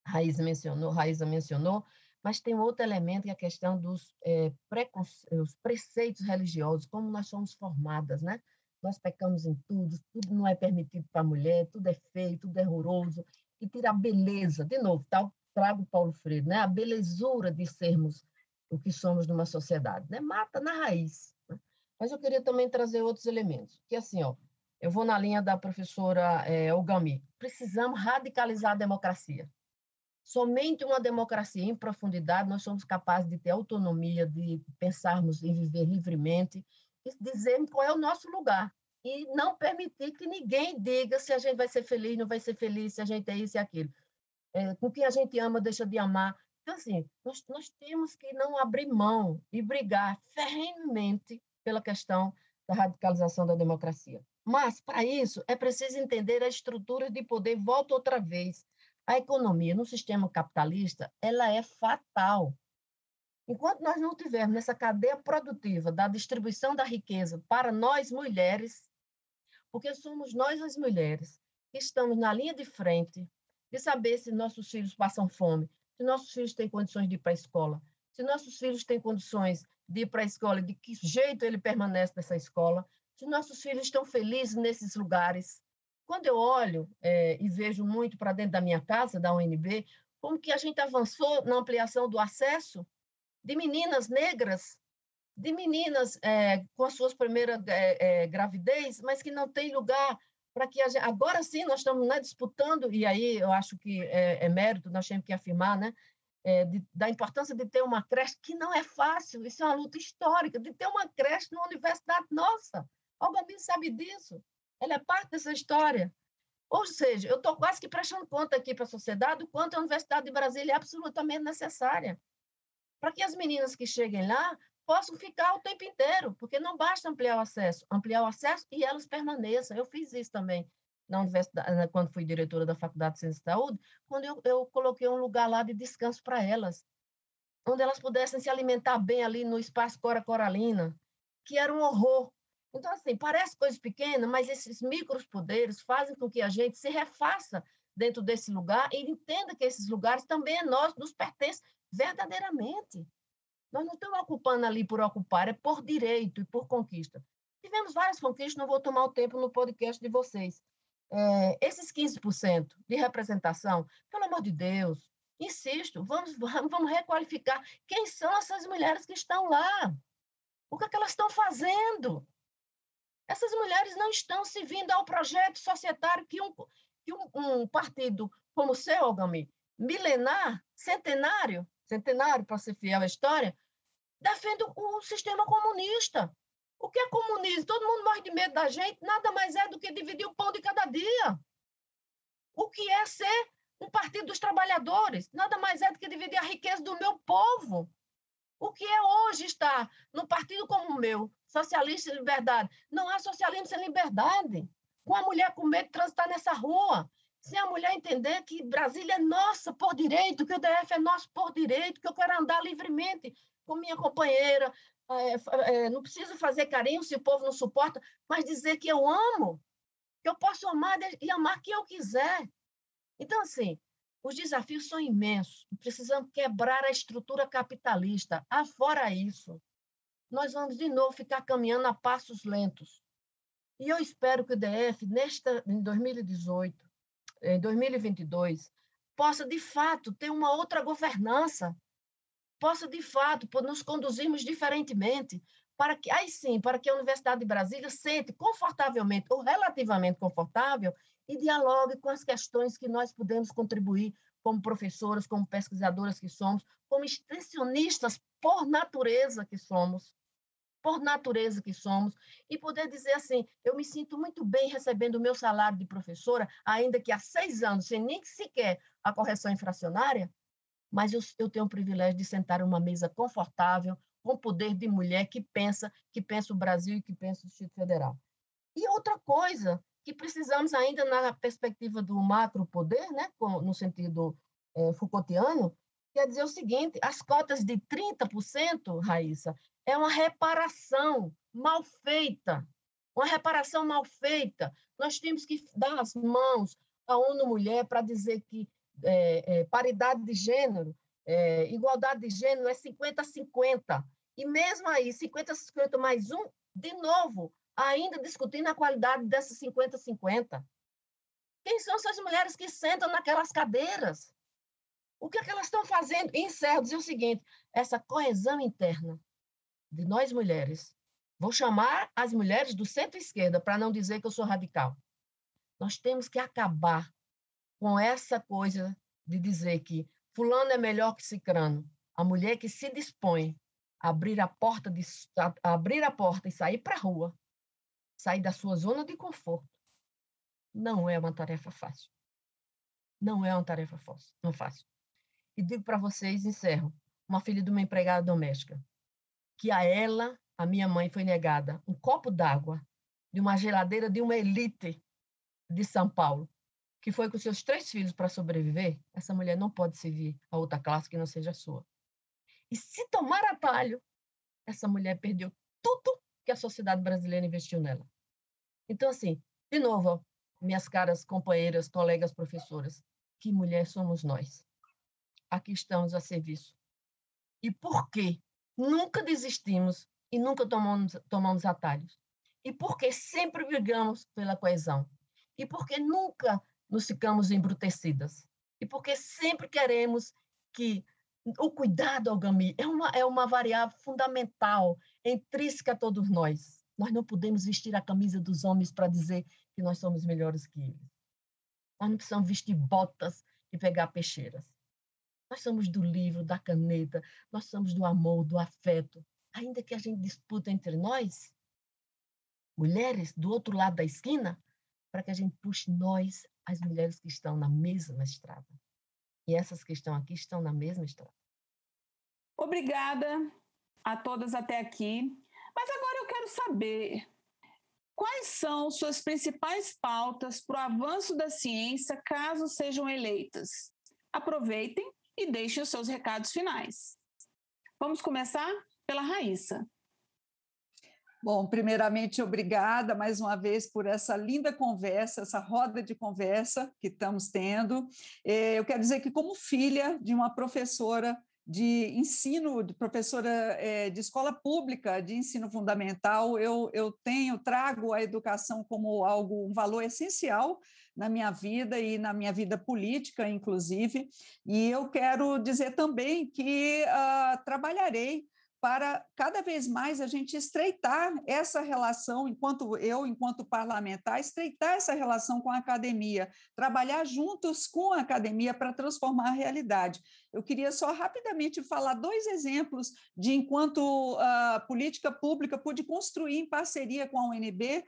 Raíssa mencionou, Raíssa mencionou, mas tem outro elemento que é a questão dos é, os preceitos religiosos, como nós somos formadas, né? Nós pecamos em tudo, tudo não é permitido para a mulher, tudo é feio, tudo é horroroso, e tira a beleza, de novo, tá? trago Paulo Freire, né? A belezura de sermos o que somos numa sociedade, né? Mata na raiz. Né? Mas eu queria também trazer outros elementos, que assim, ó, eu vou na linha da professora é, Ogami. Precisamos radicalizar a democracia. Somente uma democracia em profundidade nós somos capazes de ter autonomia, de pensarmos em viver livremente e dizermos qual é o nosso lugar. E não permitir que ninguém diga se a gente vai ser feliz, não vai ser feliz, se a gente é isso e aquilo. É, com quem a gente ama, deixa de amar. Então, assim, nós, nós temos que não abrir mão e brigar ferrenhamente pela questão da radicalização da democracia. Mas, para isso, é preciso entender a estrutura de poder. Volto outra vez. A economia no sistema capitalista, ela é fatal. Enquanto nós não tivermos nessa cadeia produtiva da distribuição da riqueza para nós mulheres, porque somos nós as mulheres que estamos na linha de frente de saber se nossos filhos passam fome, se nossos filhos têm condições de ir para a escola, se nossos filhos têm condições de ir para a escola, de que jeito ele permanece nessa escola, se nossos filhos estão felizes nesses lugares, quando eu olho é, e vejo muito para dentro da minha casa, da UNB, como que a gente avançou na ampliação do acesso de meninas negras, de meninas é, com as suas primeiras é, gravidez, mas que não tem lugar para que gente... Agora sim, nós estamos né, disputando, e aí eu acho que é, é mérito, nós temos que afirmar, né? É, de, da importância de ter uma creche, que não é fácil, isso é uma luta histórica, de ter uma creche numa universidade nossa. Alguém sabe disso. Ela é parte dessa história. Ou seja, eu estou quase que prestando conta aqui para a sociedade o quanto a Universidade de Brasília é absolutamente necessária. Para que as meninas que cheguem lá possam ficar o tempo inteiro, porque não basta ampliar o acesso, ampliar o acesso e elas permaneçam. Eu fiz isso também na universidade, quando fui diretora da Faculdade de Ciência e Saúde, quando eu, eu coloquei um lugar lá de descanso para elas, onde elas pudessem se alimentar bem ali no espaço Cora Coralina, que era um horror então, assim, parece coisa pequena, mas esses micropoderes fazem com que a gente se refaça dentro desse lugar e entenda que esses lugares também é nós, nos pertencem verdadeiramente. Nós não estamos ocupando ali por ocupar, é por direito e por conquista. Tivemos várias conquistas, não vou tomar o tempo no podcast de vocês. É, esses 15% de representação, pelo amor de Deus, insisto, vamos, vamos requalificar quem são essas mulheres que estão lá. O que, é que elas estão fazendo? Essas mulheres não estão se vindo ao projeto societário que um, que um, um partido como o seu, Algami, milenar, centenário, centenário para ser fiel à história, defende o sistema comunista. O que é comunismo? Todo mundo morre de medo da gente, nada mais é do que dividir o pão de cada dia. O que é ser um partido dos trabalhadores? Nada mais é do que dividir a riqueza do meu povo. O que é hoje estar num partido como o meu, socialista e liberdade? Não há socialismo sem liberdade. Com a mulher com medo de transitar nessa rua. Sem a mulher entender que Brasília é nossa por direito, que o DF é nosso por direito, que eu quero andar livremente com minha companheira. É, é, não preciso fazer carinho se o povo não suporta, mas dizer que eu amo, que eu posso amar e amar quem eu quiser. Então, assim, os desafios são imensos. Precisamos quebrar a estrutura capitalista. Afora isso, nós vamos de novo ficar caminhando a passos lentos. E eu espero que o DF, nesta, em 2018, em 2022, possa, de fato, ter uma outra governança, possa, de fato, nos conduzirmos diferentemente, para que, aí sim, para que a Universidade de Brasília sente confortavelmente ou relativamente confortável e dialogue com as questões que nós podemos contribuir como professoras, como pesquisadoras que somos, como extensionistas por natureza que somos, por natureza que somos, e poder dizer assim: eu me sinto muito bem recebendo o meu salário de professora, ainda que há seis anos, sem nem sequer a correção infracionária, mas eu, eu tenho o privilégio de sentar em uma mesa confortável, com poder de mulher que pensa, que pensa o Brasil e que pensa o Distrito Federal. E outra coisa que precisamos ainda na perspectiva do macro poder, né, no sentido é, Foucaultiano, quer dizer o seguinte: as cotas de 30%, Raíssa, é uma reparação mal feita. Uma reparação mal feita. Nós temos que dar as mãos à ONU Mulher para dizer que é, é, paridade de gênero, é, igualdade de gênero é 50-50. E mesmo aí, 50-50 mais um, de novo, ainda discutindo a qualidade dessas 50-50. Quem são essas mulheres que sentam naquelas cadeiras? O que, é que elas estão fazendo? E encerro dizer o seguinte: essa coesão interna de nós mulheres, vou chamar as mulheres do centro-esquerda para não dizer que eu sou radical. Nós temos que acabar com essa coisa de dizer que fulano é melhor que cicrano. A mulher que se dispõe a abrir a porta, de, a abrir a porta e sair para a rua, sair da sua zona de conforto, não é uma tarefa fácil. Não é uma tarefa fácil, não fácil. E digo para vocês, encerro, uma filha de uma empregada doméstica, que a ela, a minha mãe, foi negada um copo d'água de uma geladeira de uma elite de São Paulo, que foi com seus três filhos para sobreviver, essa mulher não pode servir a outra classe que não seja sua. E se tomar atalho, essa mulher perdeu tudo que a sociedade brasileira investiu nela. Então, assim, de novo, minhas caras companheiras, colegas professoras, que mulher somos nós? Aqui estamos a serviço. E por quê? nunca desistimos e nunca tomamos, tomamos atalhos. E porque sempre brigamos pela coesão. E porque nunca nos ficamos embrutecidas. E porque sempre queremos que o cuidado ao GAMI é uma, é uma variável fundamental, intrínseca a todos nós. Nós não podemos vestir a camisa dos homens para dizer que nós somos melhores que eles. Nós não precisamos vestir botas e pegar peixeiras. Nós somos do livro, da caneta, nós somos do amor, do afeto. Ainda que a gente disputa entre nós, mulheres do outro lado da esquina, para que a gente puxe nós, as mulheres que estão na mesma estrada. E essas que estão aqui estão na mesma estrada. Obrigada a todas até aqui. Mas agora eu quero saber quais são suas principais pautas para o avanço da ciência caso sejam eleitas. Aproveitem e deixe os seus recados finais. Vamos começar pela Raíssa. Bom, primeiramente, obrigada mais uma vez por essa linda conversa, essa roda de conversa que estamos tendo. É, eu quero dizer que, como filha de uma professora de ensino, de professora é, de escola pública de ensino fundamental, eu, eu tenho, trago a educação como algo, um valor essencial na minha vida e na minha vida política, inclusive, e eu quero dizer também que uh, trabalharei para cada vez mais a gente estreitar essa relação, enquanto eu, enquanto parlamentar, estreitar essa relação com a academia, trabalhar juntos com a academia para transformar a realidade. Eu queria só rapidamente falar dois exemplos de enquanto a uh, política pública pude construir em parceria com a UNB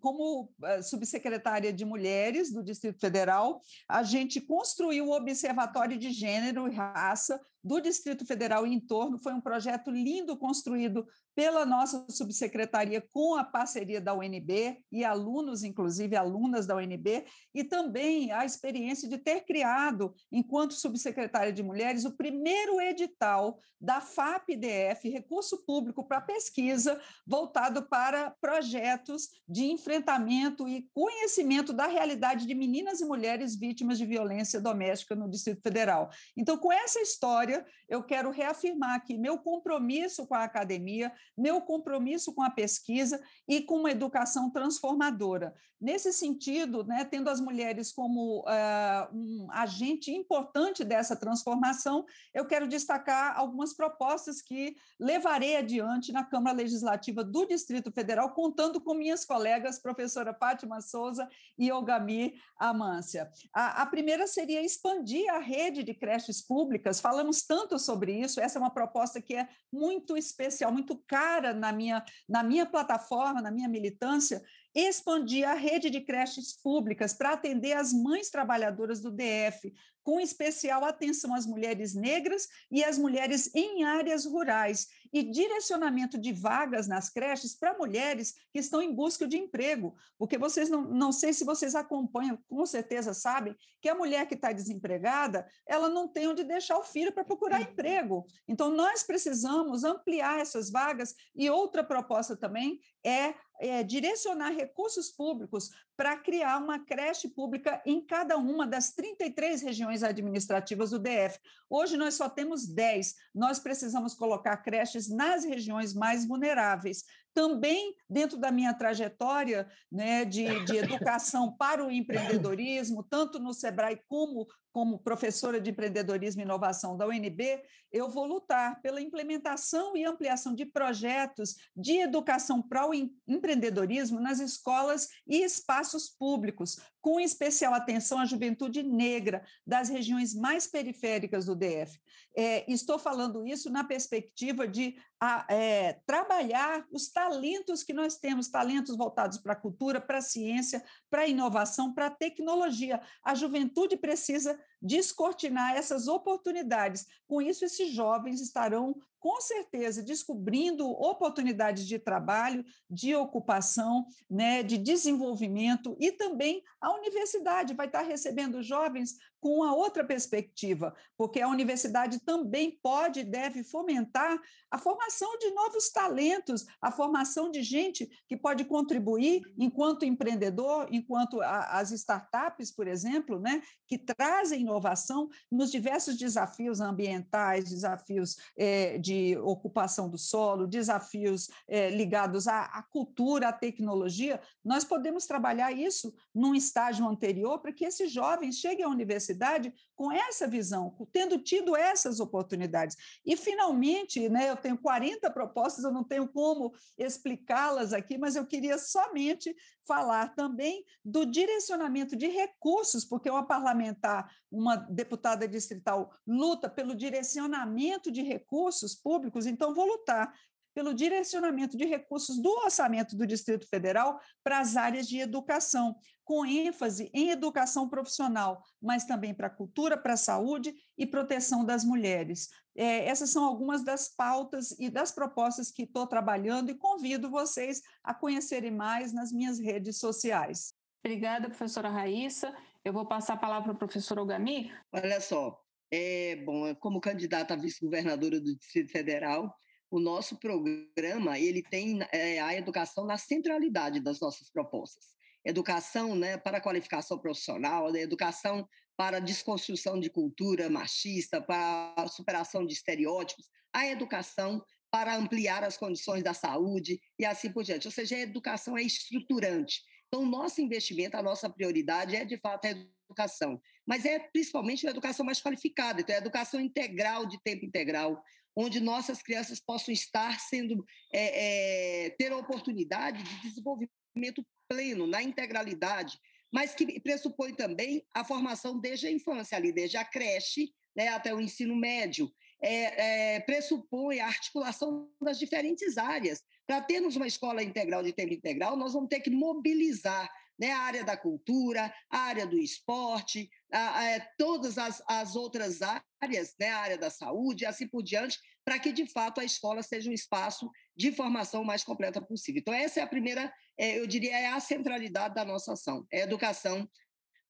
como subsecretária de Mulheres do Distrito Federal, a gente construiu o Observatório de Gênero e Raça do Distrito Federal e em torno. Foi um projeto lindo construído pela nossa subsecretaria com a parceria da UNB e alunos, inclusive alunas da UNB, e também a experiência de ter criado, enquanto subsecretária de Mulheres, o primeiro edital da FAPDF, Recurso Público para Pesquisa, voltado para projetos de enfrentamento e conhecimento da realidade de meninas e mulheres vítimas de violência doméstica no Distrito Federal. Então, com essa história, eu quero reafirmar aqui meu compromisso com a academia, meu compromisso com a pesquisa e com uma educação transformadora. Nesse sentido, né, tendo as mulheres como uh, um agente importante dessa transformação, eu quero destacar algumas propostas que levarei adiante na Câmara Legislativa do Distrito Federal, contando com minhas colegas, professora Fátima Souza e Ogami Amância. A, a primeira seria expandir a rede de creches públicas, falamos tanto sobre isso, essa é uma proposta que é muito especial, muito cara na minha, na minha plataforma, na minha militância, expandir a rede de creches públicas para atender as mães trabalhadoras do DF, com especial atenção às mulheres negras e às mulheres em áreas rurais, e direcionamento de vagas nas creches para mulheres que estão em busca de emprego, porque vocês não, não sei se vocês acompanham, com certeza sabem, que a mulher que está desempregada, ela não tem onde deixar o filho para procurar emprego. Então, nós precisamos ampliar essas vagas, e outra proposta também é é, direcionar recursos públicos para criar uma creche pública em cada uma das 33 regiões administrativas do DF. Hoje nós só temos 10. Nós precisamos colocar creches nas regiões mais vulneráveis. Também, dentro da minha trajetória né, de, de educação para o empreendedorismo, tanto no SEBRAE como como professora de empreendedorismo e inovação da UNB, eu vou lutar pela implementação e ampliação de projetos de educação para o empreendedorismo nas escolas e espaços públicos, com especial atenção à juventude negra das regiões mais periféricas do DF. É, estou falando isso na perspectiva de a, é, trabalhar os talentos que nós temos, talentos voltados para a cultura, para a ciência, para a inovação, para a tecnologia. A juventude precisa descortinar essas oportunidades. Com isso, esses jovens estarão com certeza descobrindo oportunidades de trabalho, de ocupação, né, de desenvolvimento e também a universidade vai estar recebendo jovens com uma outra perspectiva, porque a universidade também pode e deve fomentar a formação de novos talentos, a formação de gente que pode contribuir enquanto empreendedor, enquanto a, as startups, por exemplo, né, que trazem inovação nos diversos desafios ambientais, desafios é, de ocupação do solo, desafios é, ligados à, à cultura, à tecnologia. Nós podemos trabalhar isso num estágio anterior para que esses jovens cheguem à universidade universidade com essa visão, tendo tido essas oportunidades. E, finalmente, né, eu tenho 40 propostas, eu não tenho como explicá-las aqui, mas eu queria somente falar também do direcionamento de recursos, porque uma parlamentar, uma deputada distrital, luta pelo direcionamento de recursos públicos, então vou lutar pelo direcionamento de recursos do orçamento do Distrito Federal para as áreas de educação, com ênfase em educação profissional, mas também para a cultura, para a saúde e proteção das mulheres. É, essas são algumas das pautas e das propostas que estou trabalhando e convido vocês a conhecerem mais nas minhas redes sociais. Obrigada, professora Raíssa. Eu vou passar a palavra para o professor Ogami. Olha só, é, bom, como candidata a vice-governadora do Distrito Federal, o nosso programa ele tem é, a educação na centralidade das nossas propostas. Educação né, para qualificação profissional, né, educação para desconstrução de cultura machista, para superação de estereótipos, a educação para ampliar as condições da saúde e assim por diante. Ou seja, a educação é estruturante. Então, nosso investimento, a nossa prioridade é, de fato, a educação. Mas é principalmente a educação mais qualificada, então, é a educação integral, de tempo integral, onde nossas crianças possam estar sendo, é, é, ter a oportunidade de desenvolvimento pleno, na integralidade, mas que pressupõe também a formação desde a infância, ali, desde a creche né, até o ensino médio. É, é, pressupõe a articulação das diferentes áreas. Para termos uma escola integral de tempo integral, nós vamos ter que mobilizar né, a área da cultura, a área do esporte, a, a, é, todas as, as outras áreas, né, a área da saúde assim por diante, para que, de fato, a escola seja um espaço de formação mais completa possível. Então, essa é a primeira, é, eu diria, é a centralidade da nossa ação, é a educação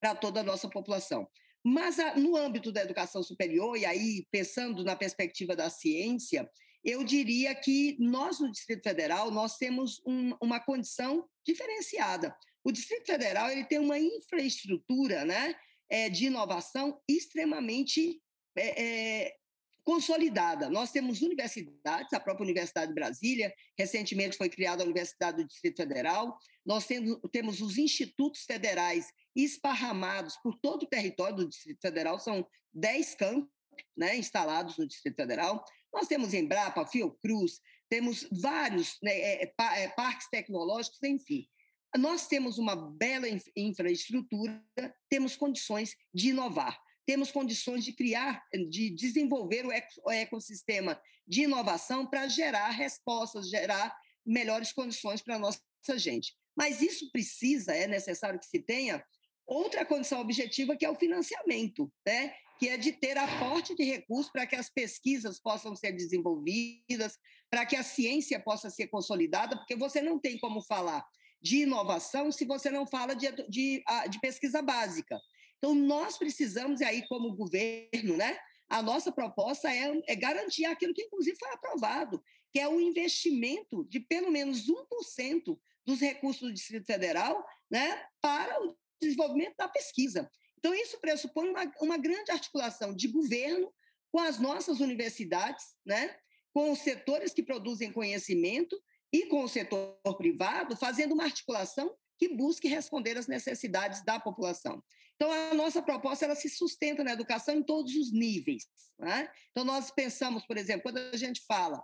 para toda a nossa população. Mas, no âmbito da educação superior, e aí pensando na perspectiva da ciência, eu diria que nós, no Distrito Federal, nós temos um, uma condição diferenciada. O Distrito Federal ele tem uma infraestrutura né, é, de inovação extremamente é, é, consolidada. Nós temos universidades, a própria Universidade de Brasília, recentemente foi criada a Universidade do Distrito Federal, nós temos, os institutos federais esparramados por todo o território do Distrito Federal, são 10 campos né, instalados no Distrito Federal. Nós temos Embrapa, Fiocruz, temos vários né, é, é, parques tecnológicos, enfim. Nós temos uma bela infraestrutura, temos condições de inovar temos condições de criar, de desenvolver o ecossistema de inovação para gerar respostas, gerar melhores condições para a nossa gente. Mas isso precisa, é necessário que se tenha outra condição objetiva, que é o financiamento, né? que é de ter aporte de recursos para que as pesquisas possam ser desenvolvidas, para que a ciência possa ser consolidada, porque você não tem como falar de inovação se você não fala de, de, de pesquisa básica. Então, nós precisamos, e aí, como governo, né, a nossa proposta é, é garantir aquilo que, inclusive, foi aprovado, que é o investimento de pelo menos 1% dos recursos do Distrito Federal né, para o desenvolvimento da pesquisa. Então, isso pressupõe uma, uma grande articulação de governo com as nossas universidades, né, com os setores que produzem conhecimento e com o setor privado, fazendo uma articulação que busque responder às necessidades da população. Então, a nossa proposta ela se sustenta na educação em todos os níveis. Né? Então, nós pensamos, por exemplo, quando a gente fala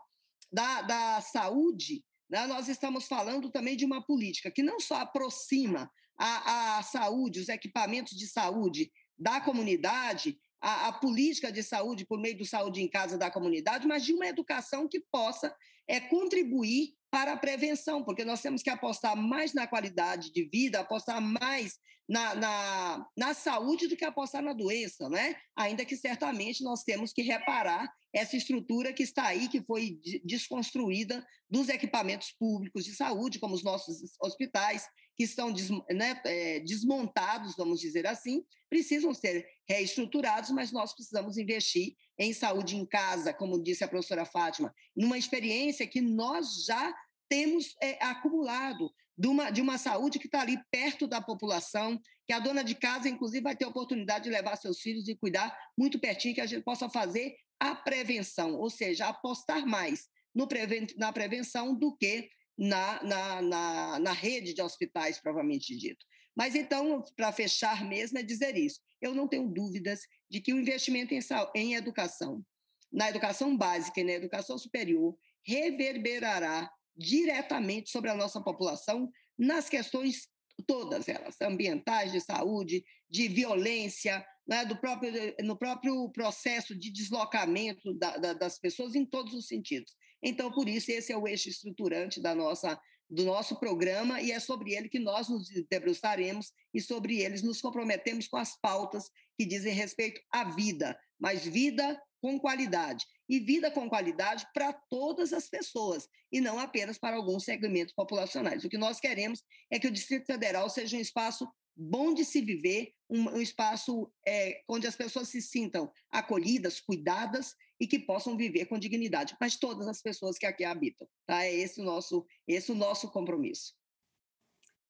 da, da saúde, né, nós estamos falando também de uma política que não só aproxima a, a saúde, os equipamentos de saúde da comunidade, a, a, política de saúde por meio do saúde em casa da comunidade, mas de uma educação que possa é, contribuir para a prevenção, porque nós temos que apostar mais na qualidade de vida, apostar mais na, na, na saúde do que apostar na doença, né? Ainda que certamente nós temos que reparar essa estrutura que está aí, que foi desconstruída dos equipamentos públicos de saúde, como os nossos hospitais, que estão né, é, desmontados, vamos dizer assim, precisam ser reestruturados, mas nós precisamos investir em saúde em casa, como disse a professora Fátima, numa experiência que nós já temos é, acumulado de uma, de uma saúde que está ali perto da população, que a dona de casa, inclusive, vai ter a oportunidade de levar seus filhos e cuidar muito pertinho, que a gente possa fazer a prevenção, ou seja, apostar mais no preven na prevenção do que na, na, na, na rede de hospitais, provavelmente dito. Mas então, para fechar mesmo, é dizer isso. Eu não tenho dúvidas de que o investimento em, em educação, na educação básica e na educação superior, reverberará diretamente sobre a nossa população nas questões todas elas, ambientais, de saúde, de violência, né, do próprio, no próprio processo de deslocamento da, da, das pessoas em todos os sentidos. Então, por isso, esse é o eixo estruturante da nossa, do nosso programa e é sobre ele que nós nos debruçaremos e sobre eles nos comprometemos com as pautas que dizem respeito à vida, mas vida com qualidade e vida com qualidade para todas as pessoas e não apenas para alguns segmentos populacionais. O que nós queremos é que o Distrito Federal seja um espaço bom de se viver, um, um espaço é, onde as pessoas se sintam acolhidas, cuidadas e que possam viver com dignidade, mas todas as pessoas que aqui habitam. Tá? É esse o nosso, esse o nosso compromisso.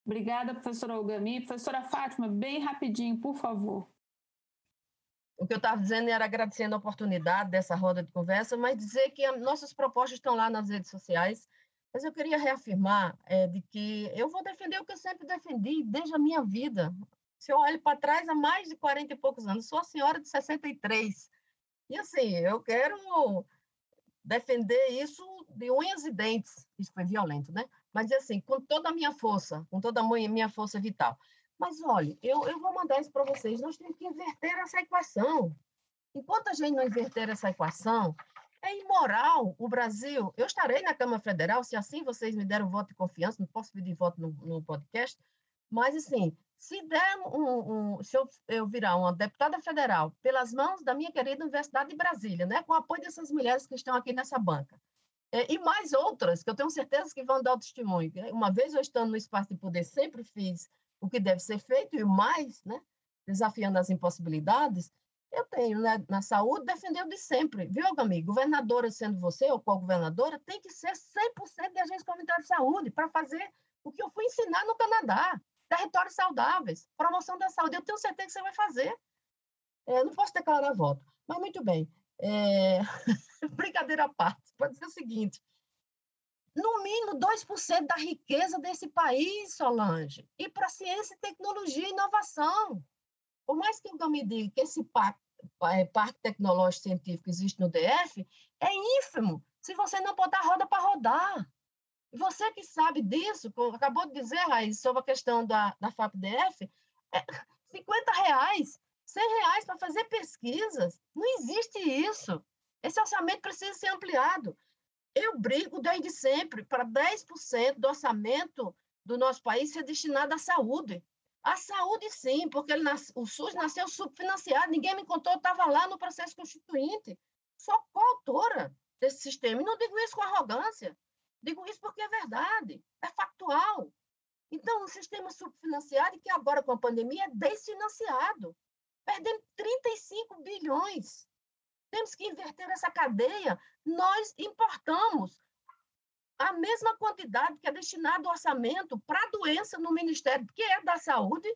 Obrigada, professora Ogami. Professora Fátima, bem rapidinho, por favor. O que eu estava dizendo era agradecendo a oportunidade dessa roda de conversa, mas dizer que nossas propostas estão lá nas redes sociais. Mas eu queria reafirmar é, de que eu vou defender o que eu sempre defendi desde a minha vida. Se eu olho para trás, há mais de 40 e poucos anos, sou a senhora de 63. E assim, eu quero defender isso de unhas e dentes. Isso foi violento, né? Mas assim, com toda a minha força, com toda a minha força vital. Mas olha, eu, eu vou mandar isso para vocês. Nós temos que inverter essa equação. Enquanto a gente não inverter essa equação, é imoral o Brasil. Eu estarei na Câmara Federal, se assim vocês me deram voto de confiança, não posso pedir voto no, no podcast, mas assim, se der um, um se eu, eu, virar uma deputada federal pelas mãos da minha querida Universidade de Brasília, né, com o apoio dessas mulheres que estão aqui nessa banca, é, e mais outras que eu tenho certeza que vão dar o testemunho. Uma vez eu estando no espaço de poder, sempre fiz o que deve ser feito e mais, né, desafiando as impossibilidades, eu tenho né, na saúde, defendeu de sempre, viu, amigo? Governadora sendo você ou qual governadora, tem que ser 100% de agência comunitária de saúde para fazer o que eu fui ensinar no Canadá, territórios saudáveis, promoção da saúde. Eu tenho certeza que você vai fazer. É, não posso declarar voto, mas muito bem. É... Brincadeira à parte, pode dizer o seguinte: no mínimo 2% da riqueza desse país, Solange, e para ciência, tecnologia e inovação. Por mais que eu me diga que esse parque, é, parque tecnológico científico existe no DF, é ínfimo se você não botar roda para rodar. Você que sabe disso, acabou de dizer, Raiz, sobre a questão da, da FAPDF, é 50 reais, 100 reais para fazer pesquisas. Não existe isso. Esse orçamento precisa ser ampliado. Eu brigo desde sempre para 10% do orçamento do nosso país ser destinado à saúde. A saúde, sim, porque nas... o SUS nasceu subfinanciado, ninguém me contou, eu estava lá no processo constituinte. Sou coautora desse sistema. E não digo isso com arrogância, digo isso porque é verdade, é factual. Então, um sistema subfinanciado que agora, com a pandemia, é desfinanciado. Perdemos 35 bilhões temos que inverter essa cadeia. Nós importamos a mesma quantidade que é destinado ao orçamento para a doença no Ministério, que é da Saúde,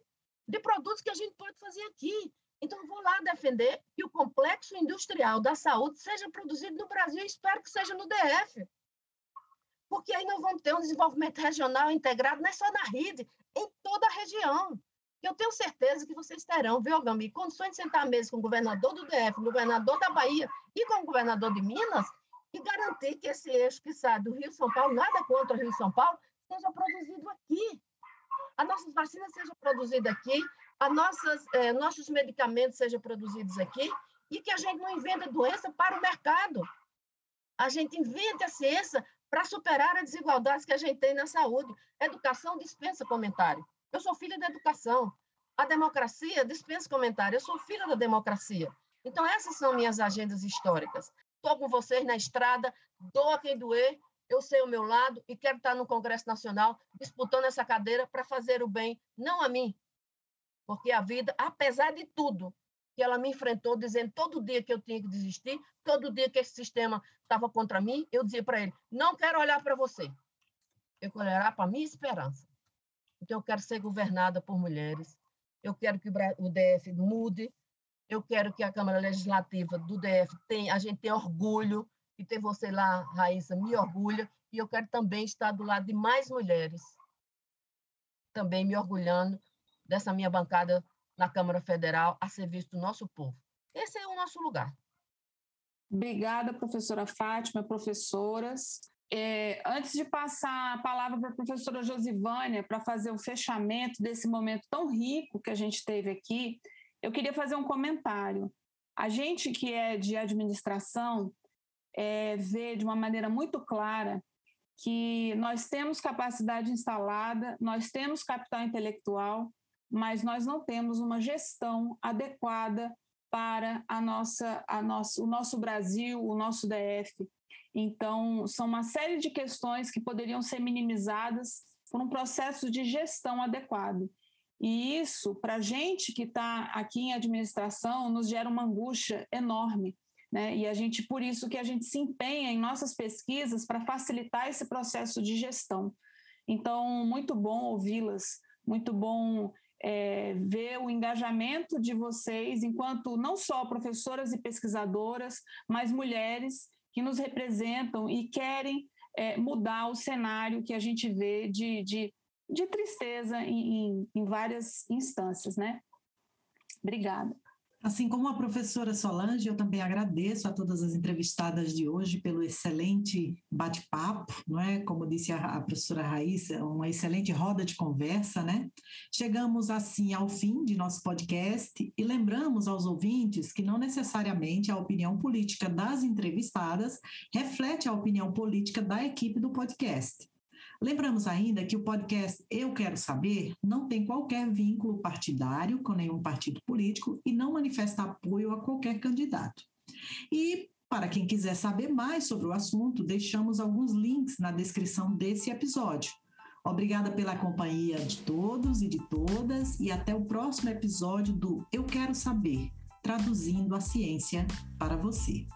de produtos que a gente pode fazer aqui. Então, vou lá defender que o complexo industrial da saúde seja produzido no Brasil, espero que seja no DF. Porque aí nós vamos ter um desenvolvimento regional integrado, não é só na rede, em toda a região. Eu tenho certeza que vocês terão, viu, Gami, condições de sentar à mesa com o governador do DF, o governador da Bahia e com o governador de Minas e garantir que esse eixo que sai do Rio São Paulo, nada contra o Rio São Paulo, seja produzido aqui. As nossas vacinas sejam produzidas aqui, as nossas, eh, nossos medicamentos sejam produzidos aqui e que a gente não inventa doença para o mercado. A gente inventa a ciência para superar as desigualdades que a gente tem na saúde. Educação dispensa comentário. Eu sou filha da educação. A democracia dispensa comentário. Eu sou filha da democracia. Então, essas são minhas agendas históricas. Estou com vocês na estrada, dou a quem doer, eu sei o meu lado e quero estar no Congresso Nacional disputando essa cadeira para fazer o bem, não a mim. Porque a vida, apesar de tudo, que ela me enfrentou, dizendo todo dia que eu tinha que desistir, todo dia que esse sistema estava contra mim, eu dizia para ele: não quero olhar para você, eu quero olhar para a minha esperança. Então, eu quero ser governada por mulheres. Eu quero que o DF mude. Eu quero que a Câmara Legislativa do DF tenha, a gente tenha orgulho, e ter você lá, Raíssa, me orgulha. E eu quero também estar do lado de mais mulheres, também me orgulhando dessa minha bancada na Câmara Federal a serviço do nosso povo. Esse é o nosso lugar. Obrigada, professora Fátima, professoras. É, antes de passar a palavra para a professora Josivânia para fazer o fechamento desse momento tão rico que a gente teve aqui, eu queria fazer um comentário. A gente que é de administração é, vê de uma maneira muito clara que nós temos capacidade instalada, nós temos capital intelectual, mas nós não temos uma gestão adequada para a nossa, a nossa, o nosso Brasil, o nosso DF. Então, são uma série de questões que poderiam ser minimizadas por um processo de gestão adequado. E isso, para a gente que está aqui em administração, nos gera uma angústia enorme. Né? E a gente, por isso que a gente se empenha em nossas pesquisas para facilitar esse processo de gestão. Então, muito bom ouvi-las, muito bom é, ver o engajamento de vocês, enquanto não só professoras e pesquisadoras, mas mulheres que nos representam e querem é, mudar o cenário que a gente vê de, de, de tristeza em, em, várias instâncias, né? Obrigada. Assim como a professora Solange, eu também agradeço a todas as entrevistadas de hoje pelo excelente bate-papo, não é? Como disse a, a, professora Raíssa, uma excelente roda de conversa, né? Chegamos assim ao fim de nosso podcast e lembramos aos ouvintes que não necessariamente a opinião política das entrevistadas reflete a opinião política da equipe do podcast. Lembramos ainda que o podcast Eu Quero Saber não tem qualquer vínculo partidário com nenhum partido político e não manifesta apoio a qualquer candidato. E para quem quiser saber mais sobre o assunto, deixamos alguns links na descrição desse episódio. Obrigada pela companhia de todos e de todas e até o próximo episódio do Eu Quero Saber, traduzindo a ciência para você.